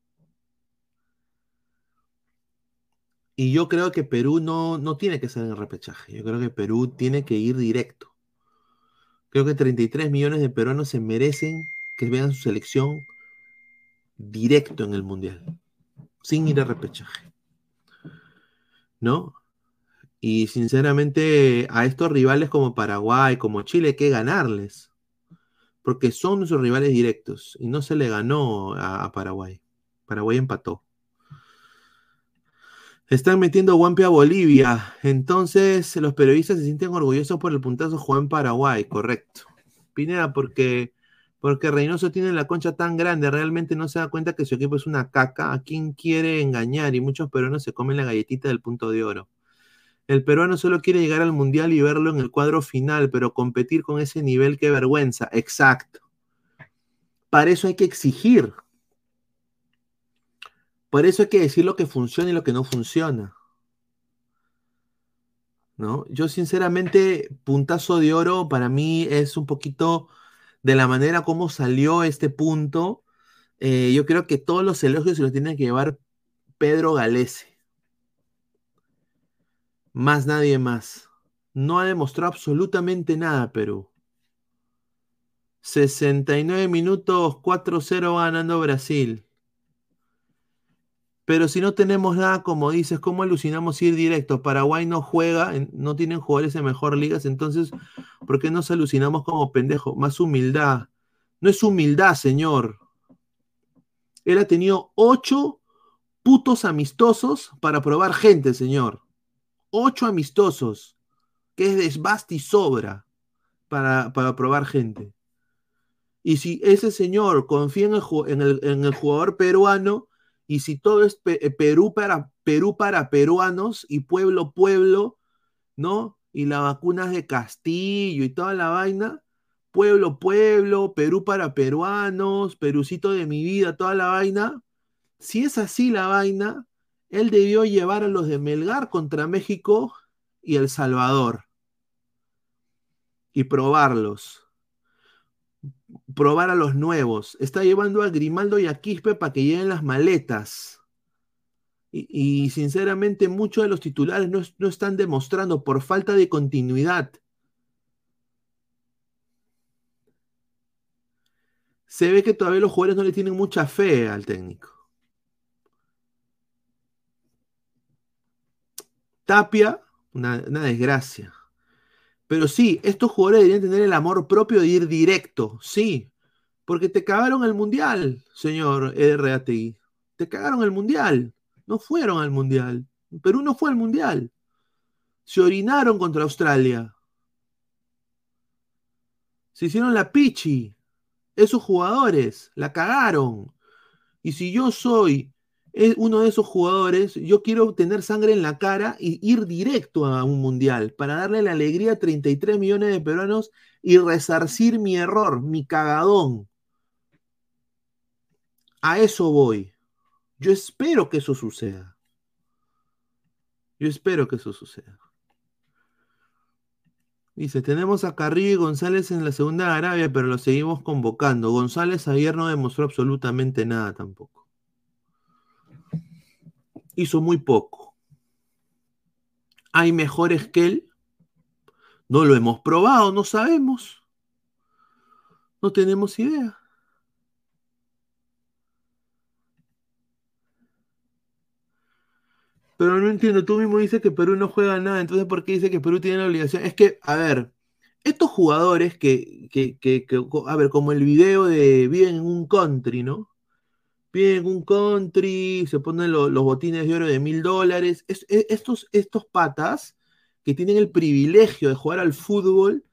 Y yo creo que Perú no, no tiene que ser en el repechaje. Yo creo que Perú tiene que ir directo. Creo que 33 millones de peruanos se merecen que vean su selección directo en el Mundial, sin ir a repechaje. ¿No? Y sinceramente a estos rivales como Paraguay, como Chile, hay que ganarles. Porque son nuestros rivales directos. Y no se le ganó a, Paraguay. Paraguay empató. Están metiendo Guampi a Bolivia. Entonces, los periodistas se sienten orgullosos por el puntazo Juan Paraguay, correcto. Pineda, porque, porque Reynoso tiene la concha tan grande, realmente no se da cuenta que su equipo es una caca. ¿A quién quiere engañar? Y muchos peruanos se comen la galletita del punto de oro. El peruano solo quiere llegar al mundial y verlo en el cuadro final, pero competir con ese nivel, qué vergüenza. Exacto. Para eso hay que exigir. Por eso hay que decir lo que funciona y lo que no funciona. ¿No? Yo sinceramente, puntazo de oro para mí es un poquito de la manera como salió este punto. Eh, yo creo que todos los elogios se los tiene que llevar Pedro Galese. Más nadie más. No ha demostrado absolutamente nada Perú. 69 minutos, 4-0 ganando Brasil. Pero si no tenemos nada, como dices, ¿cómo alucinamos ir directo? Paraguay no juega, no tienen jugadores en mejor ligas, entonces, ¿por qué nos alucinamos como pendejo? Más humildad. No es humildad, señor. Él ha tenido ocho putos amistosos para probar gente, señor. Ocho amistosos, que es desbasta y sobra para, para probar gente. Y si ese señor confía en el, en el jugador peruano, y si todo es eh, Perú para Perú para peruanos y pueblo pueblo, ¿no? Y la vacuna de Castillo y toda la vaina, pueblo pueblo, Perú para peruanos, Perucito de mi vida, toda la vaina. Si es así la vaina, él debió llevar a los de Melgar contra México y El Salvador y probarlos probar a los nuevos. Está llevando a Grimaldo y a Quispe para que lleguen las maletas. Y, sinceramente muchos de los titulares no, están demostrando por falta de continuidad. se ve que todavía los jugadores no le tienen mucha fe al técnico. Una, una desgracia. Pero sí, estos jugadores deberían tener el amor propio de ir directo, sí. Porque te cagaron el mundial, señor RATI. Te cagaron el mundial. No fueron al mundial. Perú no fue al mundial. Se orinaron contra Australia. Se hicieron la pichi. Esos jugadores la cagaron. Y si yo soy eh, uno de esos jugadores, yo quiero tener sangre en la cara y ir directo a un mundial para darle la alegría a 33 millones de peruanos y resarcir mi error, mi cagadón. A eso voy. Yo espero que eso suceda. Yo espero que eso suceda. Dice, tenemos a Carrillo y González en la segunda de Arabia, pero lo seguimos convocando. González ayer no demostró absolutamente nada tampoco. Hizo muy poco. ¿Hay mejores que él? No lo hemos probado, no sabemos. No tenemos idea. Pero no entiendo, tú mismo dices que Perú no juega nada, entonces ¿por qué dice que Perú tiene la obligación? Es que, a ver, estos jugadores que, que, que, que a ver, como el video de viven en un country, ¿no? Viven en un country, se ponen lo- los botines de oro de mil dólares. Es- es- estos, estos patas que tienen el privilegio de jugar al fútbol,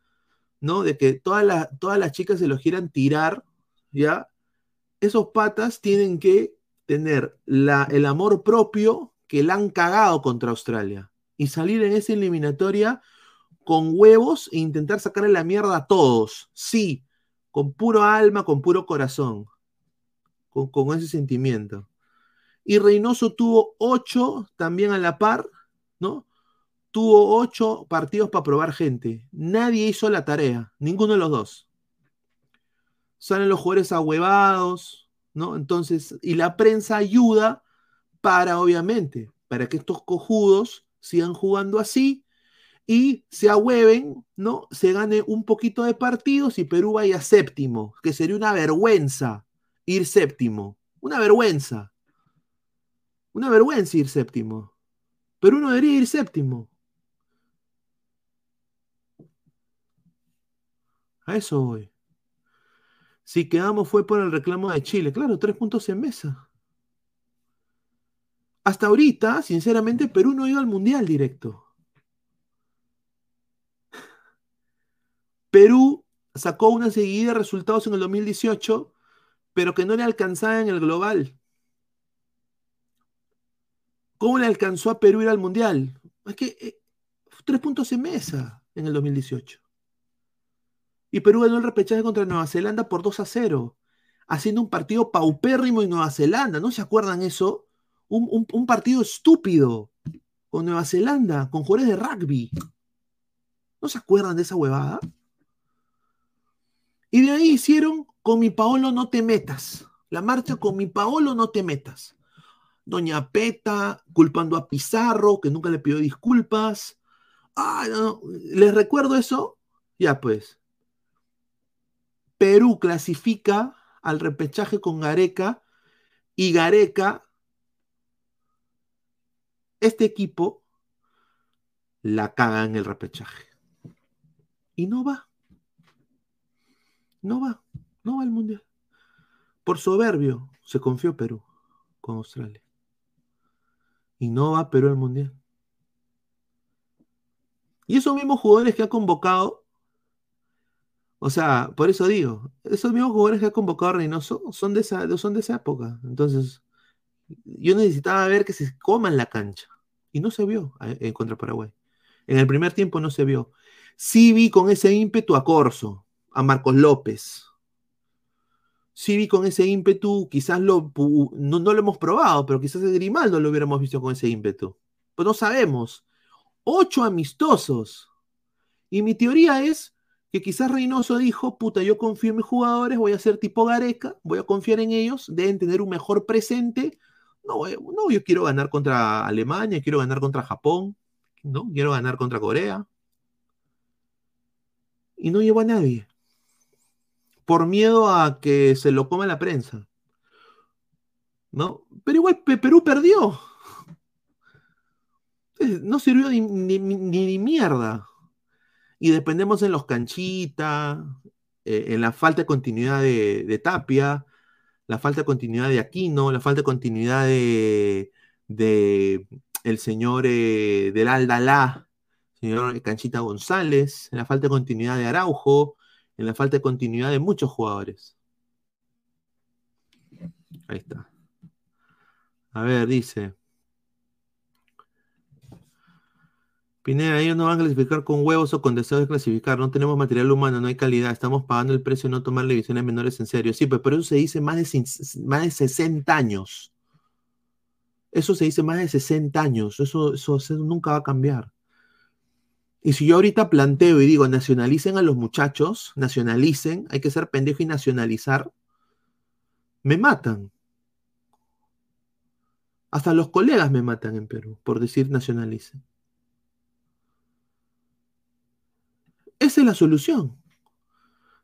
¿no? De que todas las, todas las chicas se los quieran tirar, ¿ya? Esos patas tienen que tener la, el amor propio que la han cagado contra Australia y salir en esa eliminatoria con huevos e intentar sacarle la mierda a todos. Sí, con puro alma, con puro corazón, con, ese sentimiento. Y Reynoso tuvo ocho también a la par, ¿no? Tuvo ocho partidos para probar gente. Nadie hizo la tarea, ninguno de los dos. Salen los jugadores ahuevados, ¿no? Entonces, y la prensa ayuda para, obviamente, para que estos cojudos sigan jugando así y se ahueven, ¿no? Se gane un poquito de partidos y Perú vaya séptimo, que sería una vergüenza ir séptimo. Una vergüenza. Una vergüenza ir séptimo. Perú no debería ir séptimo. A eso voy. Si quedamos fue por el reclamo de Chile. Claro, tres puntos en mesa. Hasta ahorita, sinceramente, Perú no ha ido al Mundial directo. Perú sacó una seguida de resultados en el 2018, pero que no le alcanzaba en el global. ¿Cómo le alcanzó a Perú ir al Mundial? Es que eh, tres puntos en mesa en el 2018. Y Perú ganó el repechaje contra Nueva Zelanda por 2 a 0, haciendo un partido paupérrimo en Nueva Zelanda. ¿No se acuerdan eso? Un, un- un partido estúpido con Nueva Zelanda, con jugadores de rugby. ¿No se acuerdan de esa huevada? Y de ahí hicieron con mi Paolo no te metas. La marcha con mi Paolo no te metas. Doña Peta culpando a Pizarro, que nunca le pidió disculpas. Ah, no, ¿Les recuerdo eso? Ya pues. Perú clasifica al repechaje con Gareca y Gareca, este equipo, la caga en el repechaje. Y no va. No va. No va al Mundial. Por soberbio se confió Perú con Australia. Y no va Perú al Mundial. Y esos mismos jugadores que ha convocado, o sea, por eso digo, esos mismos jugadores que ha convocado Reynoso son de esa, son de esa época. Entonces, yo necesitaba ver que se coman la cancha. Y no se vio eh, contra Paraguay. En el primer tiempo no se vio. Sí vi con ese ímpetu a Corso, a Marcos López. Sí vi con ese ímpetu, quizás lo, no, no lo hemos probado, pero quizás el Grimaldo lo hubiéramos visto con ese ímpetu. Pues no sabemos. Ocho amistosos. Y mi teoría es que quizás Reynoso dijo, puta, yo confío en mis jugadores, voy a ser tipo Gareca, voy a confiar en ellos, deben tener un mejor presente. No, no, yo quiero ganar contra Alemania, quiero ganar contra Japón, ¿no? Quiero ganar contra Corea. Y no llevó a nadie. Por miedo a que se lo coma la prensa. ¿No? Pero igual Perú perdió. No sirvió ni, ni, mierda. Y dependemos en los canchitas, eh, en la falta de continuidad de, Tapia, la falta de continuidad de Aquino, la falta de continuidad de, el señor eh, del Aldalá, señor Canchita González, la falta de continuidad de Araujo, en la falta de continuidad de muchos jugadores. Ahí está. A ver, dice. Pineda, ellos no van a clasificar con huevos o con deseo de clasificar. No tenemos material humano, no hay calidad. Estamos pagando el precio de no tomar divisiones menores en serio. Sí, pues, pero eso se dice más de, más de 60 años. Eso se dice más de 60 años. Eso, eso, nunca va a cambiar. Y si yo ahorita planteo y digo, nacionalicen a los muchachos, nacionalicen, hay que ser pendejo y nacionalizar, me matan. Hasta los colegas me matan en Perú por decir nacionalicen. Esa es la solución.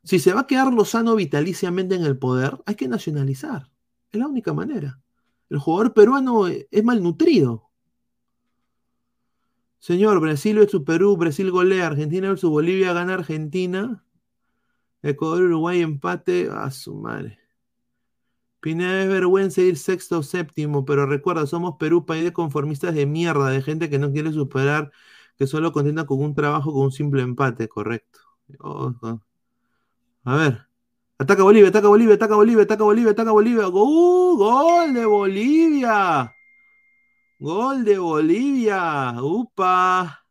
Si se va a quedar Lozano vitaliciamente en el poder, hay que nacionalizar. Es la única manera. El jugador peruano es malnutrido. Señor, Brasil versus Perú, Brasil golea, Argentina versus Bolivia gana Argentina. Ecuador, Uruguay empate. A su madre. Pineda es vergüenza ir sexto o séptimo, pero recuerda, somos Perú, país de conformistas de mierda, de gente que no quiere superar, que solo contenta con un trabajo, con un simple empate, correcto. A ver. Ataca Bolivia, ataca Bolivia, ataca Bolivia, ataca Bolivia, ataca Bolivia. ¡Gol de Bolivia! Gol de Bolivia. ¡Upa!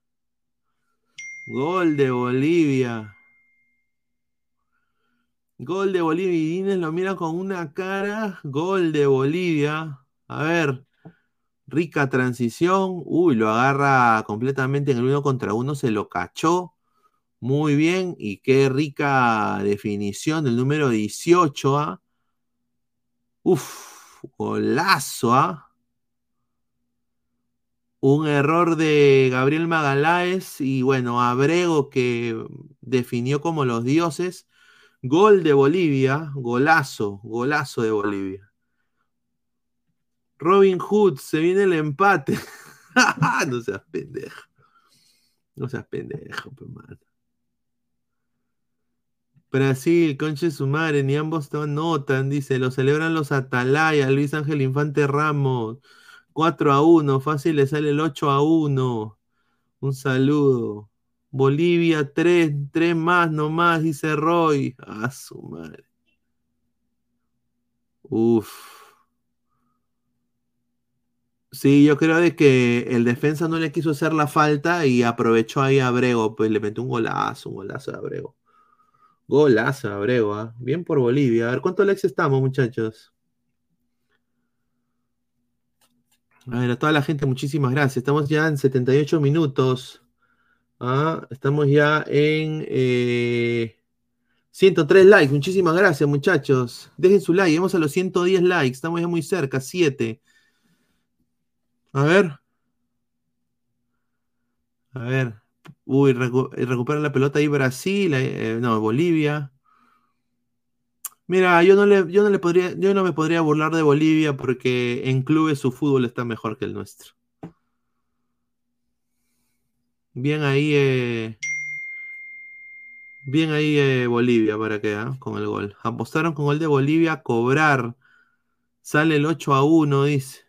Gol de Bolivia. Gol de Bolivia. Y Inés lo mira con una cara. Gol de Bolivia. A ver. Rica transición. Uy, lo agarra completamente en el uno contra uno. Se lo cachó. Muy bien. Y qué rica definición del número 18. ¿ah? Uf, golazo. ¿ah? Un error de Gabriel Magaláes y bueno, Abrego que definió como los dioses. Gol de Bolivia, golazo, golazo de Bolivia. Robin Hood, se viene el empate. no seas pendejo. No seas pendejo, hermano. Brasil, conche su madre, ni ambos notan, dice, lo celebran los Atalaya, Luis Ángel Infante Ramos. 4 a 1, fácil le sale el 8 a 1. Un saludo. Bolivia 3, 3 más nomás, dice Roy. A su madre. Uf. Sí, yo creo de que el defensa no le quiso hacer la falta y aprovechó ahí a Abrego, pues le metió un golazo, un golazo a Abrego. Golazo a Abrego, ¿ah? bien por Bolivia. A ver, ¿cuánto lex estamos, muchachos? A ver, a toda la gente, muchísimas gracias. Estamos ya en 78 minutos. ¿ah? Estamos ya en 103 eh, likes. Muchísimas gracias, muchachos. Dejen su like. Vamos a los 110 likes. Estamos ya muy cerca. 7. A ver. A ver. Uy, recupera la pelota ahí Brasil. Eh, no, Bolivia. Mira, yo no le, yo no le podría, yo no me podría burlar de Bolivia porque en clubes su fútbol está mejor que el nuestro. Bien ahí, eh, bien ahí eh, Bolivia para que ¿ah? con el gol. Apostaron con gol de Bolivia cobrar. Sale el 8 a 1, dice.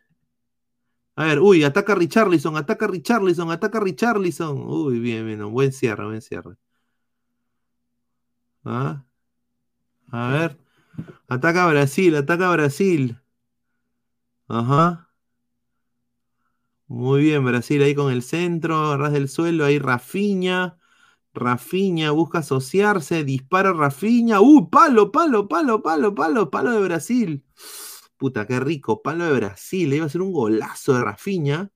A ver, uy, ataca Richarlison, ataca Richarlison, ataca Richarlison. Uy, bien, bien, buen cierre, buen cierre. ¿Ah? A ver. Ataca Brasil, ataca Brasil. Ajá. Muy bien, Brasil ahí con el centro, ras del suelo, ahí Rafiña. Rafiña busca asociarse, dispara Rafiña. ¡Uh! Palo, palo, palo, palo, palo, palo de Brasil. Puta, qué rico, palo de Brasil. Iba a ser un golazo de Rafiña.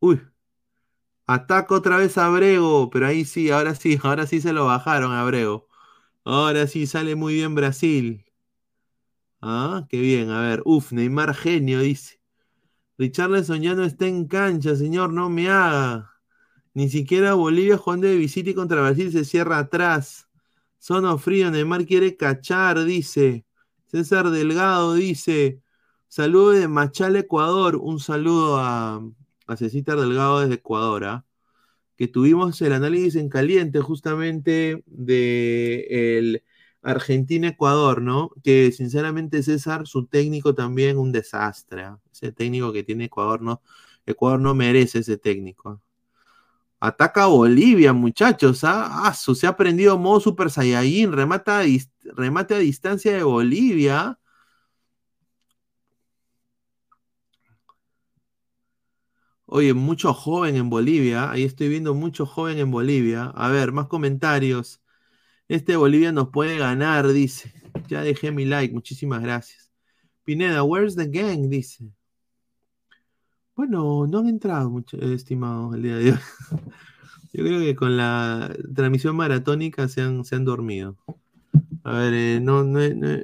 Uy. Ataca otra vez a Abrego, pero ahí sí, ahora sí, ahora sí se lo bajaron a Abrego. Ahora sí sale muy bien Brasil. Ah, qué bien. A ver, uf, Neymar genio, dice. Richarlison ya no está en cancha, señor, no me haga. Ni siquiera Bolivia jugando de visita y contra Brasil se cierra atrás. Sono frío, Neymar quiere cachar, dice. César Delgado dice. Saludo de Machal, Ecuador. Un saludo a, a Delgado desde Ecuador. ¿ah? Que tuvimos el análisis en caliente justamente de el Argentina-Ecuador, ¿no? Que sinceramente César, su técnico también un desastre. ¿ah? Ese técnico que tiene Ecuador no, Ecuador no merece ese técnico. Ataca a Bolivia, muchachos. ¿ah? ah se ha aprendido modo Super Saiyajin. Remata remate a distancia de Bolivia. Oye, mucho joven en Bolivia. Ahí estoy viendo mucho joven en Bolivia. A ver, más comentarios. Este Bolivia nos puede ganar, dice. Ya dejé mi like, muchísimas gracias. Pineda, where's the gang? Dice. Bueno, no han entrado, mucho, estimados, el día de hoy. Yo creo que con la transmisión maratónica se han, se han dormido. A ver, eh, no, no, no,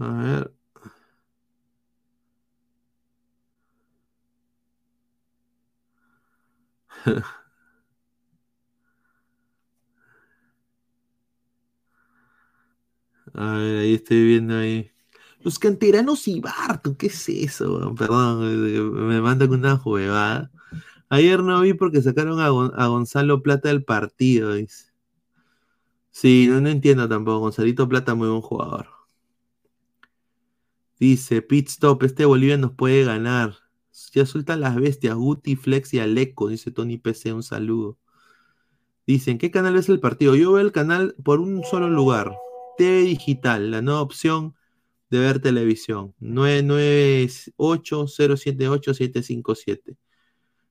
A ver. A ver, ahí estoy viendo ahí. Los canteranos y Barto, ¿qué es eso? Perdón, me mandan una juegada. Ayer no vi porque sacaron a, Gonzalo Plata del partido, dice. Sí, no, entiendo tampoco. Gonzalito Plata, muy buen jugador. Dice, pit stop, este Bolivia nos puede ganar. Ya sueltan las bestias, Guti, Flex y Aleco, dice Tony PC, un saludo. Dicen, ¿qué canal es el partido? Yo veo el canal por un solo lugar. TV Digital, la nueva opción de ver televisión. 998-078-757.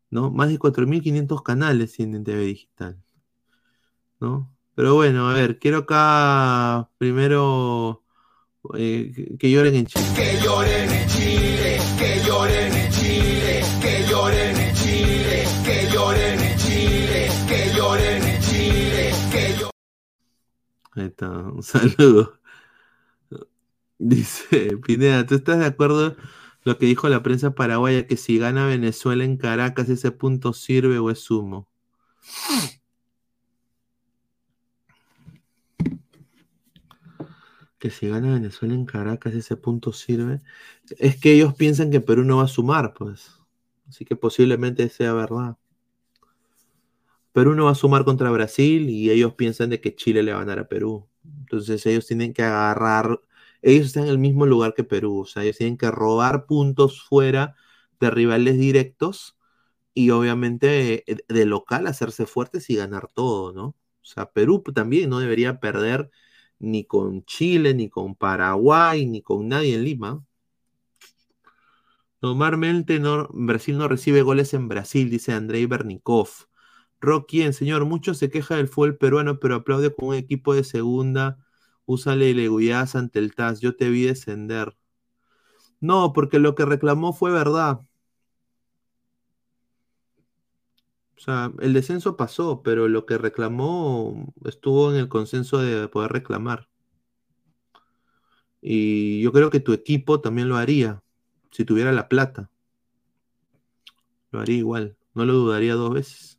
¿No? Más de 4.500 canales tienen TV Digital. ¿No? Pero bueno, a ver, quiero acá primero eh, que, lloren en Chile. Que lloren en Chile, Ahí está, un saludo. Dice Pineda, ¿tú estás de acuerdo lo que dijo la prensa paraguaya que si gana Venezuela en Caracas ese punto sirve o es humo? Que si gana Venezuela en Caracas ese punto sirve. Es que ellos piensan que Perú no va a sumar, pues. Así que posiblemente sea verdad. Perú no va a sumar contra Brasil y ellos piensan de que Chile le va a ganar a Perú. Entonces ellos tienen que agarrar ellos están en el mismo lugar que Perú, o sea, ellos tienen que robar puntos fuera de rivales directos y obviamente eh, de, local hacerse fuertes y ganar todo, ¿no? O sea, Perú también no debería perder ni con Chile, ni con Paraguay, ni con nadie en Lima. Normalmente no, Brasil no recibe goles en Brasil, dice Andrei Bernikov. Rocky, señor, mucho se queja del fútbol peruano, pero aplaude con un equipo de segunda Úsale le ante el TAS. Yo te vi descender. No, porque lo que reclamó fue verdad. O sea, el descenso pasó, pero lo que reclamó estuvo en el consenso de poder reclamar. Y yo creo que tu equipo también lo haría, si tuviera la plata. Lo haría igual, no lo dudaría dos veces.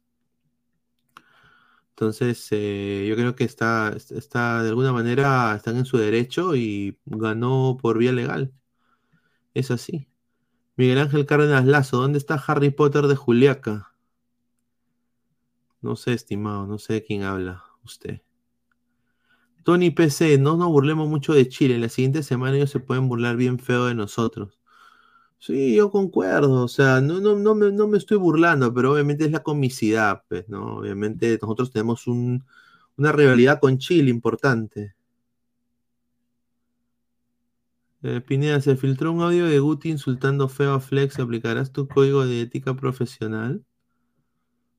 Entonces, eh, yo creo que está, está, de alguna manera, están en su derecho y ganó por vía legal. Es así. Miguel Ángel Cárdenas Lazo, ¿dónde está Harry Potter de Juliaca? No sé, estimado, no sé de quién habla usted. Tony PC, no nos burlemos mucho de Chile. La siguiente semana ellos se pueden burlar bien feo de nosotros. Sí, yo concuerdo, o sea, no, no, no, me, no me estoy burlando, pero obviamente es la comicidad, pues, ¿no? Obviamente nosotros tenemos un, una rivalidad con Chile importante. Eh, Pineda, se filtró un audio de Guti insultando feo a Flex. ¿Aplicarás tu código de ética profesional?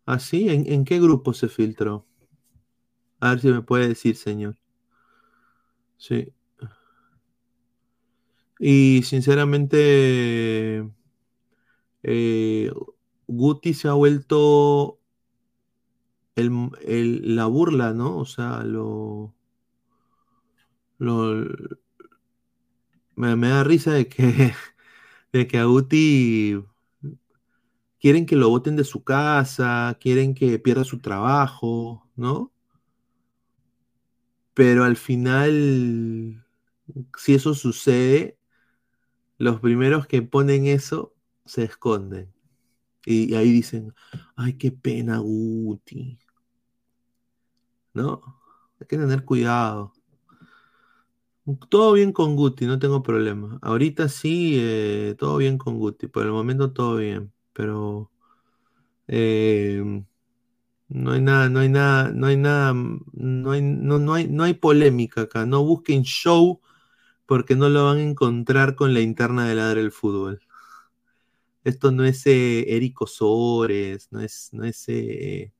¿Ah, sí? ¿En, en qué grupo se filtró? A ver si me puede decir, señor. Sí. Y sinceramente, eh, Guti se ha vuelto la burla, ¿no? O sea, lo, me, da risa de que, de que a Guti quieren que lo voten de su casa, quieren que pierda su trabajo, ¿no? Pero al final, si eso sucede, los primeros que ponen eso se esconden. Y, ahí dicen, ay, qué pena, Guti. ¿No? Hay que tener cuidado. Todo bien con Guti, no tengo problema. Ahorita sí, eh, todo bien con Guti. Por el momento todo bien. Pero eh, no hay nada, no hay nada, no hay nada, no hay, no, no hay, no hay polémica acá. No busquen show porque no lo van a encontrar con la interna de Ladre el Fútbol. Esto no es eh, Eric Osores, no es, no es eh,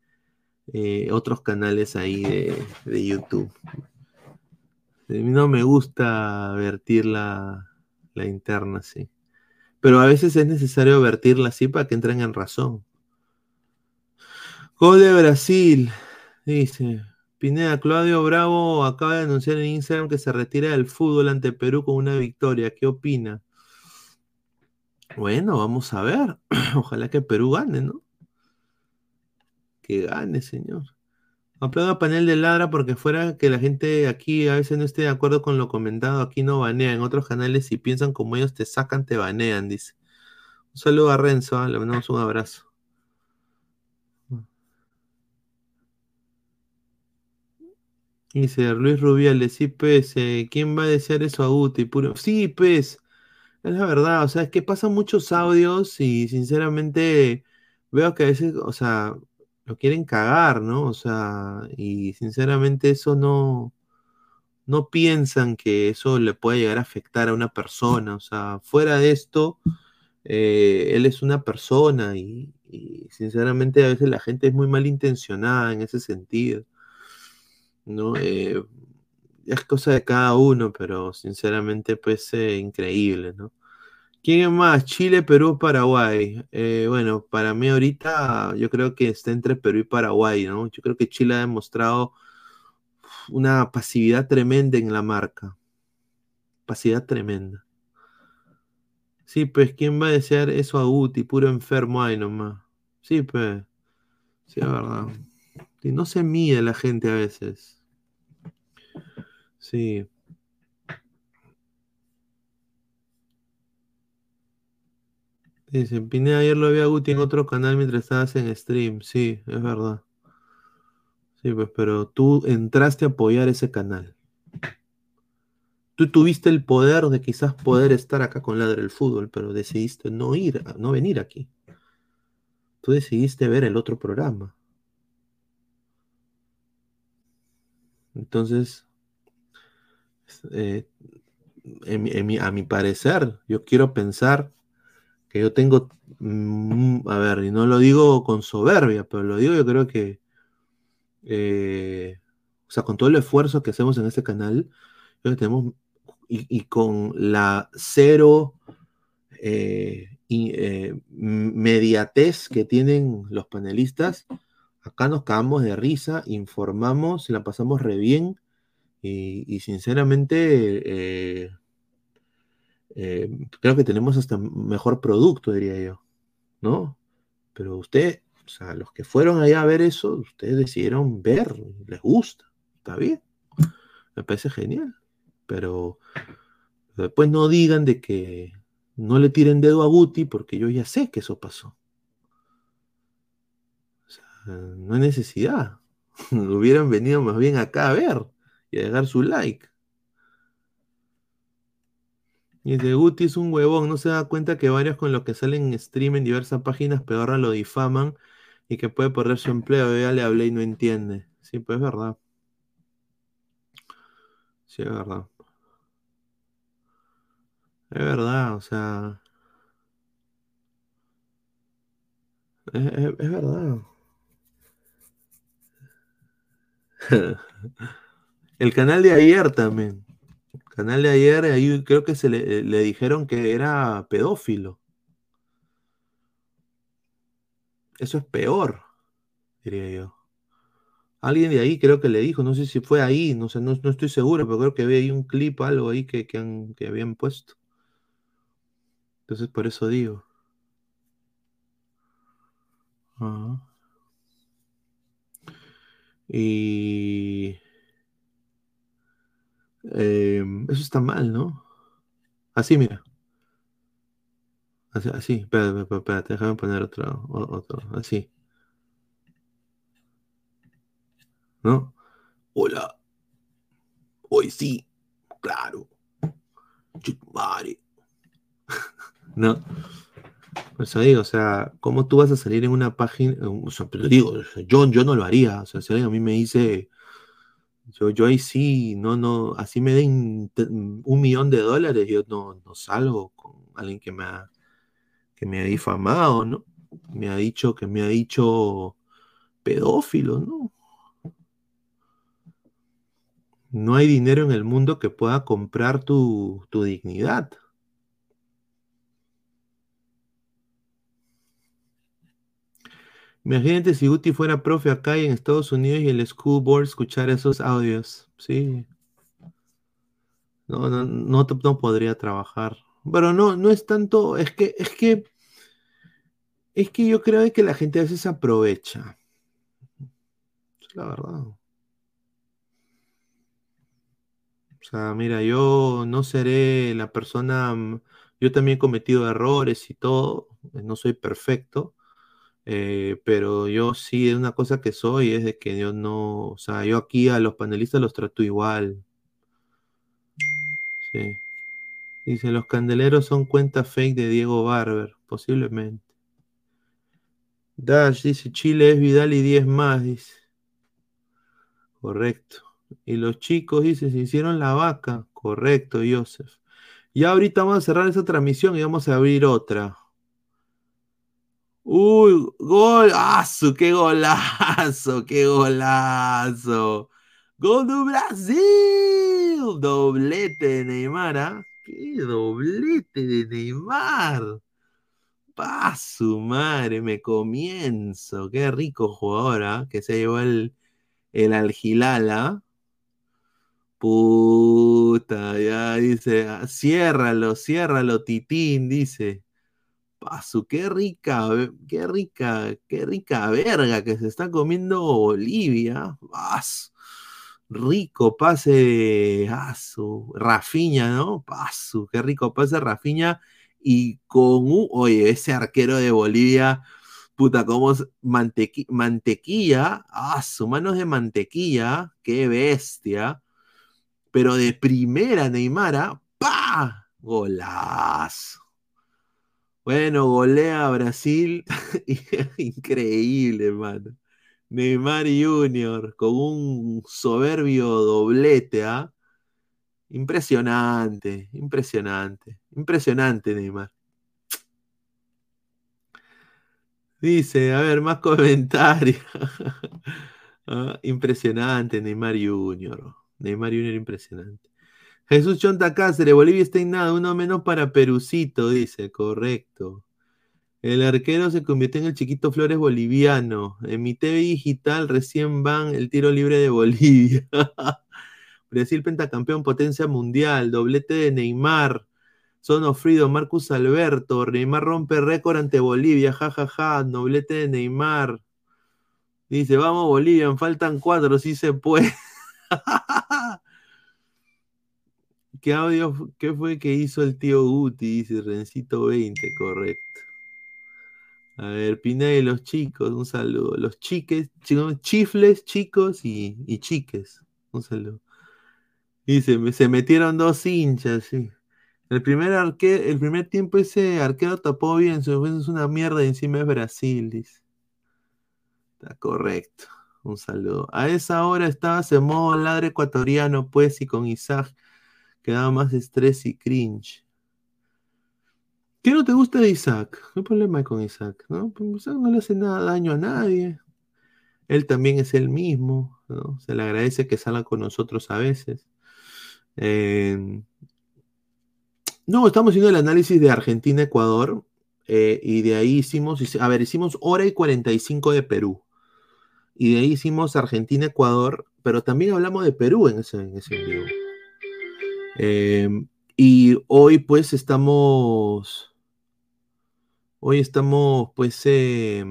eh, otros canales ahí de, de YouTube. A mí no me gusta vertir la, la interna así. Pero a veces es necesario vertirla así para que entren en razón. Gol de Brasil, dice. Pineda, Claudio Bravo acaba de anunciar en Instagram que se retira del fútbol ante Perú con una victoria. ¿Qué opina? Bueno, vamos a ver. Ojalá que Perú gane, ¿no? Que gane, señor. Aplaudo a Panel de Ladra porque fuera que la gente aquí a veces no esté de acuerdo con lo comentado, aquí no banea. En otros canales, si piensan como ellos te sacan, te banean, dice. Un saludo a Renzo, ¿ah? le mandamos un abrazo. Dice Luis Rubiales, sí, pues, eh, ¿quién va a desear eso a Uti? Puro... Sí, pues, es la verdad, o sea, es que pasan muchos audios y sinceramente veo que a veces, o sea, lo quieren cagar, ¿no? O sea, y sinceramente eso no, no piensan que eso le puede llegar a afectar a una persona, o sea, fuera de esto, eh, él es una persona y, y sinceramente a veces la gente es muy malintencionada en ese sentido. ¿No? Eh, es cosa de cada uno, pero sinceramente, pues, increíble, ¿no? ¿Quién es más? Chile, Perú, Paraguay. Eh, bueno, para mí ahorita yo creo que está entre Perú y Paraguay, ¿no? Yo creo que Chile ha demostrado una pasividad tremenda en la marca. Pasividad tremenda. Sí, pues, ¿quién va a desear eso a Uti? Puro enfermo ahí nomás. Sí, pues. Sí, es verdad. Y no se mide la gente a veces. Sí. Dice, Pineda, ayer lo vi a Guti en otro canal mientras estabas en stream. Sí, es verdad. Sí, pues, pero tú entraste a apoyar ese canal. Tú tuviste el poder de quizás poder estar acá con Ladre el Fútbol, pero decidiste no ir, no venir aquí. Tú decidiste ver el otro programa. Entonces, eh, a mi parecer, yo quiero pensar que yo tengo, mm, a ver, y no lo digo con soberbia, pero lo digo yo creo que, eh, o sea, con todo el esfuerzo que hacemos en este canal, tenemos, y, con la cero eh, mediatez que tienen los panelistas, acá nos cagamos de risa, informamos, la pasamos re bien, y, sinceramente, eh, eh, creo que tenemos hasta mejor producto, diría yo, ¿no? Pero usted, o sea, los que fueron allá a ver eso, ustedes decidieron ver, les gusta, está bien, me parece genial, pero después no digan de que no le tiren dedo a Guti porque yo ya sé que eso pasó. No hay necesidad. Hubieran venido más bien acá a ver y dejar su like. Y de Guti es un huevón, no se da cuenta que varios con los que salen en stream en diversas páginas peor lo difaman y que puede perder su empleo. Ya le hablé y no entiende. Sí, pues es verdad. Sí, es verdad. Es verdad, o sea. Es verdad. El canal de ayer también. El canal de ayer, ahí creo que se le, le dijeron que era pedófilo. Eso es peor, diría yo. Alguien de ahí creo que le dijo, no sé si fue ahí, no sé, no, no estoy seguro, pero creo que había ahí un clip, algo ahí que, que, habían puesto. Entonces por eso digo. Ajá. Y Eh, eso está mal, ¿no? Así, mira. Así, así. Espérate, espérate, espérate, déjame poner otro, otro, así. ¿No? Hola. Hoy sí, claro. Chutumare. ¿No? Eso digo, o sea, ¿cómo tú vas a salir en una página? O sea, pero digo, yo, yo no lo haría. O sea, si alguien a mí me dice, yo, yo ahí sí, no, no, así me den te- un millón de dólares, yo no, no salgo con alguien que me ha, que me ha difamado, ¿no? Me ha dicho, que me ha dicho pedófilo, ¿no? No hay dinero en el mundo que pueda comprar tu, tu dignidad. Imagínate si Guti fuera profe acá y en Estados Unidos y el school board escuchar esos audios. Sí. No, no, no, no podría trabajar. Pero no, no es tanto, es que, es que, es que yo creo que la gente a veces aprovecha. Es la verdad. O sea, mira, yo no seré la persona, yo también he cometido errores y todo, no soy perfecto, eh, pero yo sí, es una cosa que soy, es de que yo no, o sea, yo aquí a los panelistas los trato igual, sí. Dice, los candeleros son cuentas fake de Diego Barber, posiblemente. Dash dice, Chile es Vidal y 10 más, dice. Correcto. Y los chicos, dice, se hicieron la vaca. Correcto, Joseph. Ya ahorita vamos a cerrar esa transmisión y vamos a abrir otra. Uy, gol, ¡Asu! ¡Qué golazo! ¡Qué golazo! ¡Gol de Brasil! Doblete de Neymar, ¿ah? ¡Qué doblete de Neymar! ¡Pa su madre! Me comienzo. ¡Qué rico jugador, ¿ah? Que se llevó el, el Algilala. Puta, ya dice, ah, ciérralo, ciérralo, Titín, dice. Pasu, qué rica, ve- qué rica, qué rica verga que se está comiendo Bolivia. Pasu, rico pase de Asu, Rafiña, ¿no? Pasu, qué rico pase Rafiña. Y con un, oye, ese arquero de Bolivia, puta, como mantequi- mantequilla, su manos de mantequilla, qué bestia. Pero de primera, Neymar, ¡pa! Golazo. Bueno, golea Brasil. Increíble, hermano. Neymar Junior con un soberbio doblete, ¿ah? Impresionante, impresionante, impresionante, Neymar. Dice, a ver, más comentarios. Ah, impresionante, Neymar Junior. Neymar Junior, impresionante. Jesús Chonta Cáceres, Bolivia está en uno menos para Perucito, dice, correcto. El arquero se convirtió en el chiquito Flores boliviano. En mi TV digital recién van el tiro libre de Bolivia. Brasil pentacampeón, potencia mundial, doblete de Neymar. Son Ofrido, Marcus Alberto, Neymar rompe récord ante Bolivia, jajaja, ja, ja, doblete de Neymar. Dice, vamos Bolivia, faltan cuatro, sí se puede. ¿Qué audio, qué fue que hizo el tío Guti? Dice Rencito 20, correcto. A ver, Pineda y los chicos, un saludo. Los chiques, chifles, chicos y, chiques. Un saludo. Dice, me- se metieron dos hinchas, sí. El primer, arque, el primer tiempo ese arquero tapó bien, su defensa es una mierda y encima es Brasil, dice. Está correcto. Un saludo. A esa hora estabas en modo ladre ecuatoriano, pues, y con Isaac quedaba más estrés y cringe. ¿Qué no te gusta de Isaac? ¿Qué problema hay con Isaac? ¿no? Pues Isaac no le hace nada daño a nadie. Él también es el mismo. ¿no? Se le agradece que salga con nosotros a veces. Eh, no, estamos haciendo el análisis de Argentina-Ecuador. eh, y de ahí hicimos, a ver, hicimos hora y 45 de Perú. Y de ahí hicimos Argentina-Ecuador, pero también hablamos de Perú en ese, en ese vivo. Eh, y hoy pues estamos, hoy estamos pues, eh,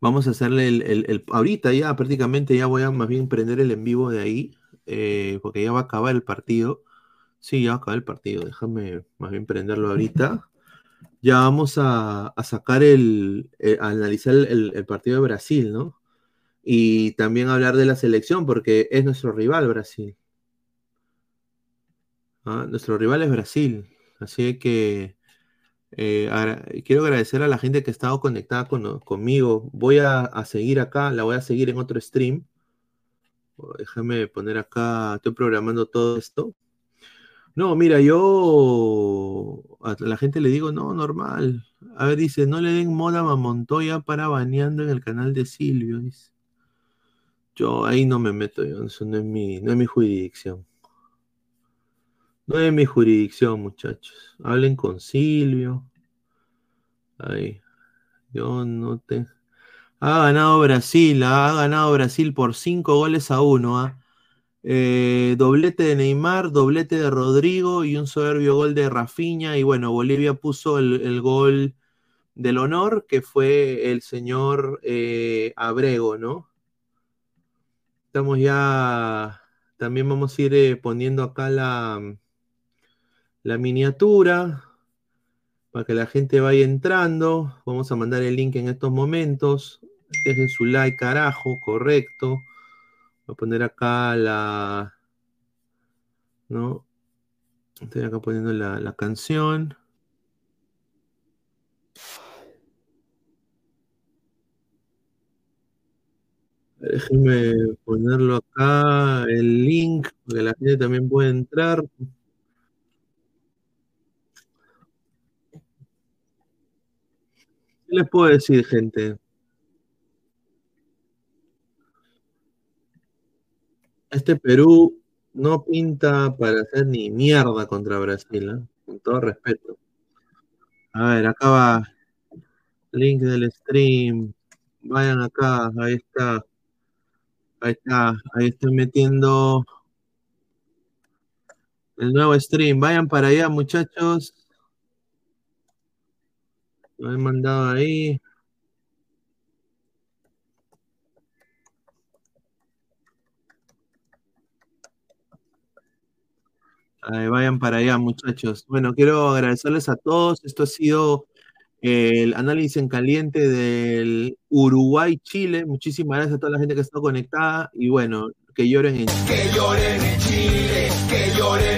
vamos a hacerle el, ahorita ya prácticamente ya voy a más bien prender el en vivo de ahí. eh, porque ya va a acabar el partido. Sí, ya va a acabar el partido. Déjame más bien prenderlo ahorita. Ya vamos a, sacar el, eh, a analizar el, partido de Brasil, ¿no? Y también hablar de la selección, porque es nuestro rival Brasil. ¿Ah? Nuestro rival es Brasil. Así que eh, quiero agradecer a la gente que ha estado conectada conmigo. Voy a, seguir acá, la voy a seguir en otro stream. Déjame poner acá, estoy programando todo esto. No, mira, yo a la gente le digo, no, normal. A ver, dice, no le den moda a Montoya para baneando en el canal de Silvio. Yo ahí no me meto, eso no es mi, no es mi jurisdicción. No es mi jurisdicción, muchachos. Hablen con Silvio. Ahí. Yo no te. Ha ganado Brasil, ha ganado Brasil por 5 goles a 1. ¿ah? Eh, doblete de Neymar, doblete de Rodrigo y un soberbio gol de Rafinha. Y bueno, Bolivia puso el, gol del honor, que fue el señor eh, Abrego, ¿no? Estamos ya. También vamos a ir eh, poniendo acá la la miniatura para que la gente vaya entrando. Vamos a mandar el link en estos momentos. Dejen su like, carajo, correcto. Voy a poner acá la. ¿No? Estoy acá poniendo la, la canción. Déjenme ponerlo acá, el link, para que la gente también pueda entrar. ¿Qué les puedo decir, gente? Este Perú no pinta para hacer ni mierda contra Brasil, ¿eh? con todo respeto. A ver, acá va. Link del stream. Vayan acá, ahí está. Ahí está, ahí estoy metiendo el nuevo stream. Vayan para allá, muchachos. Lo he mandado ahí. vayan para allá, muchachos. Bueno, quiero agradecerles a todos. Esto ha sido el análisis en caliente del Uruguay-Chile. Muchísimas gracias a toda la gente que está conectada. Y bueno, que lloren en Chile. Que lloren en Chile, que lloren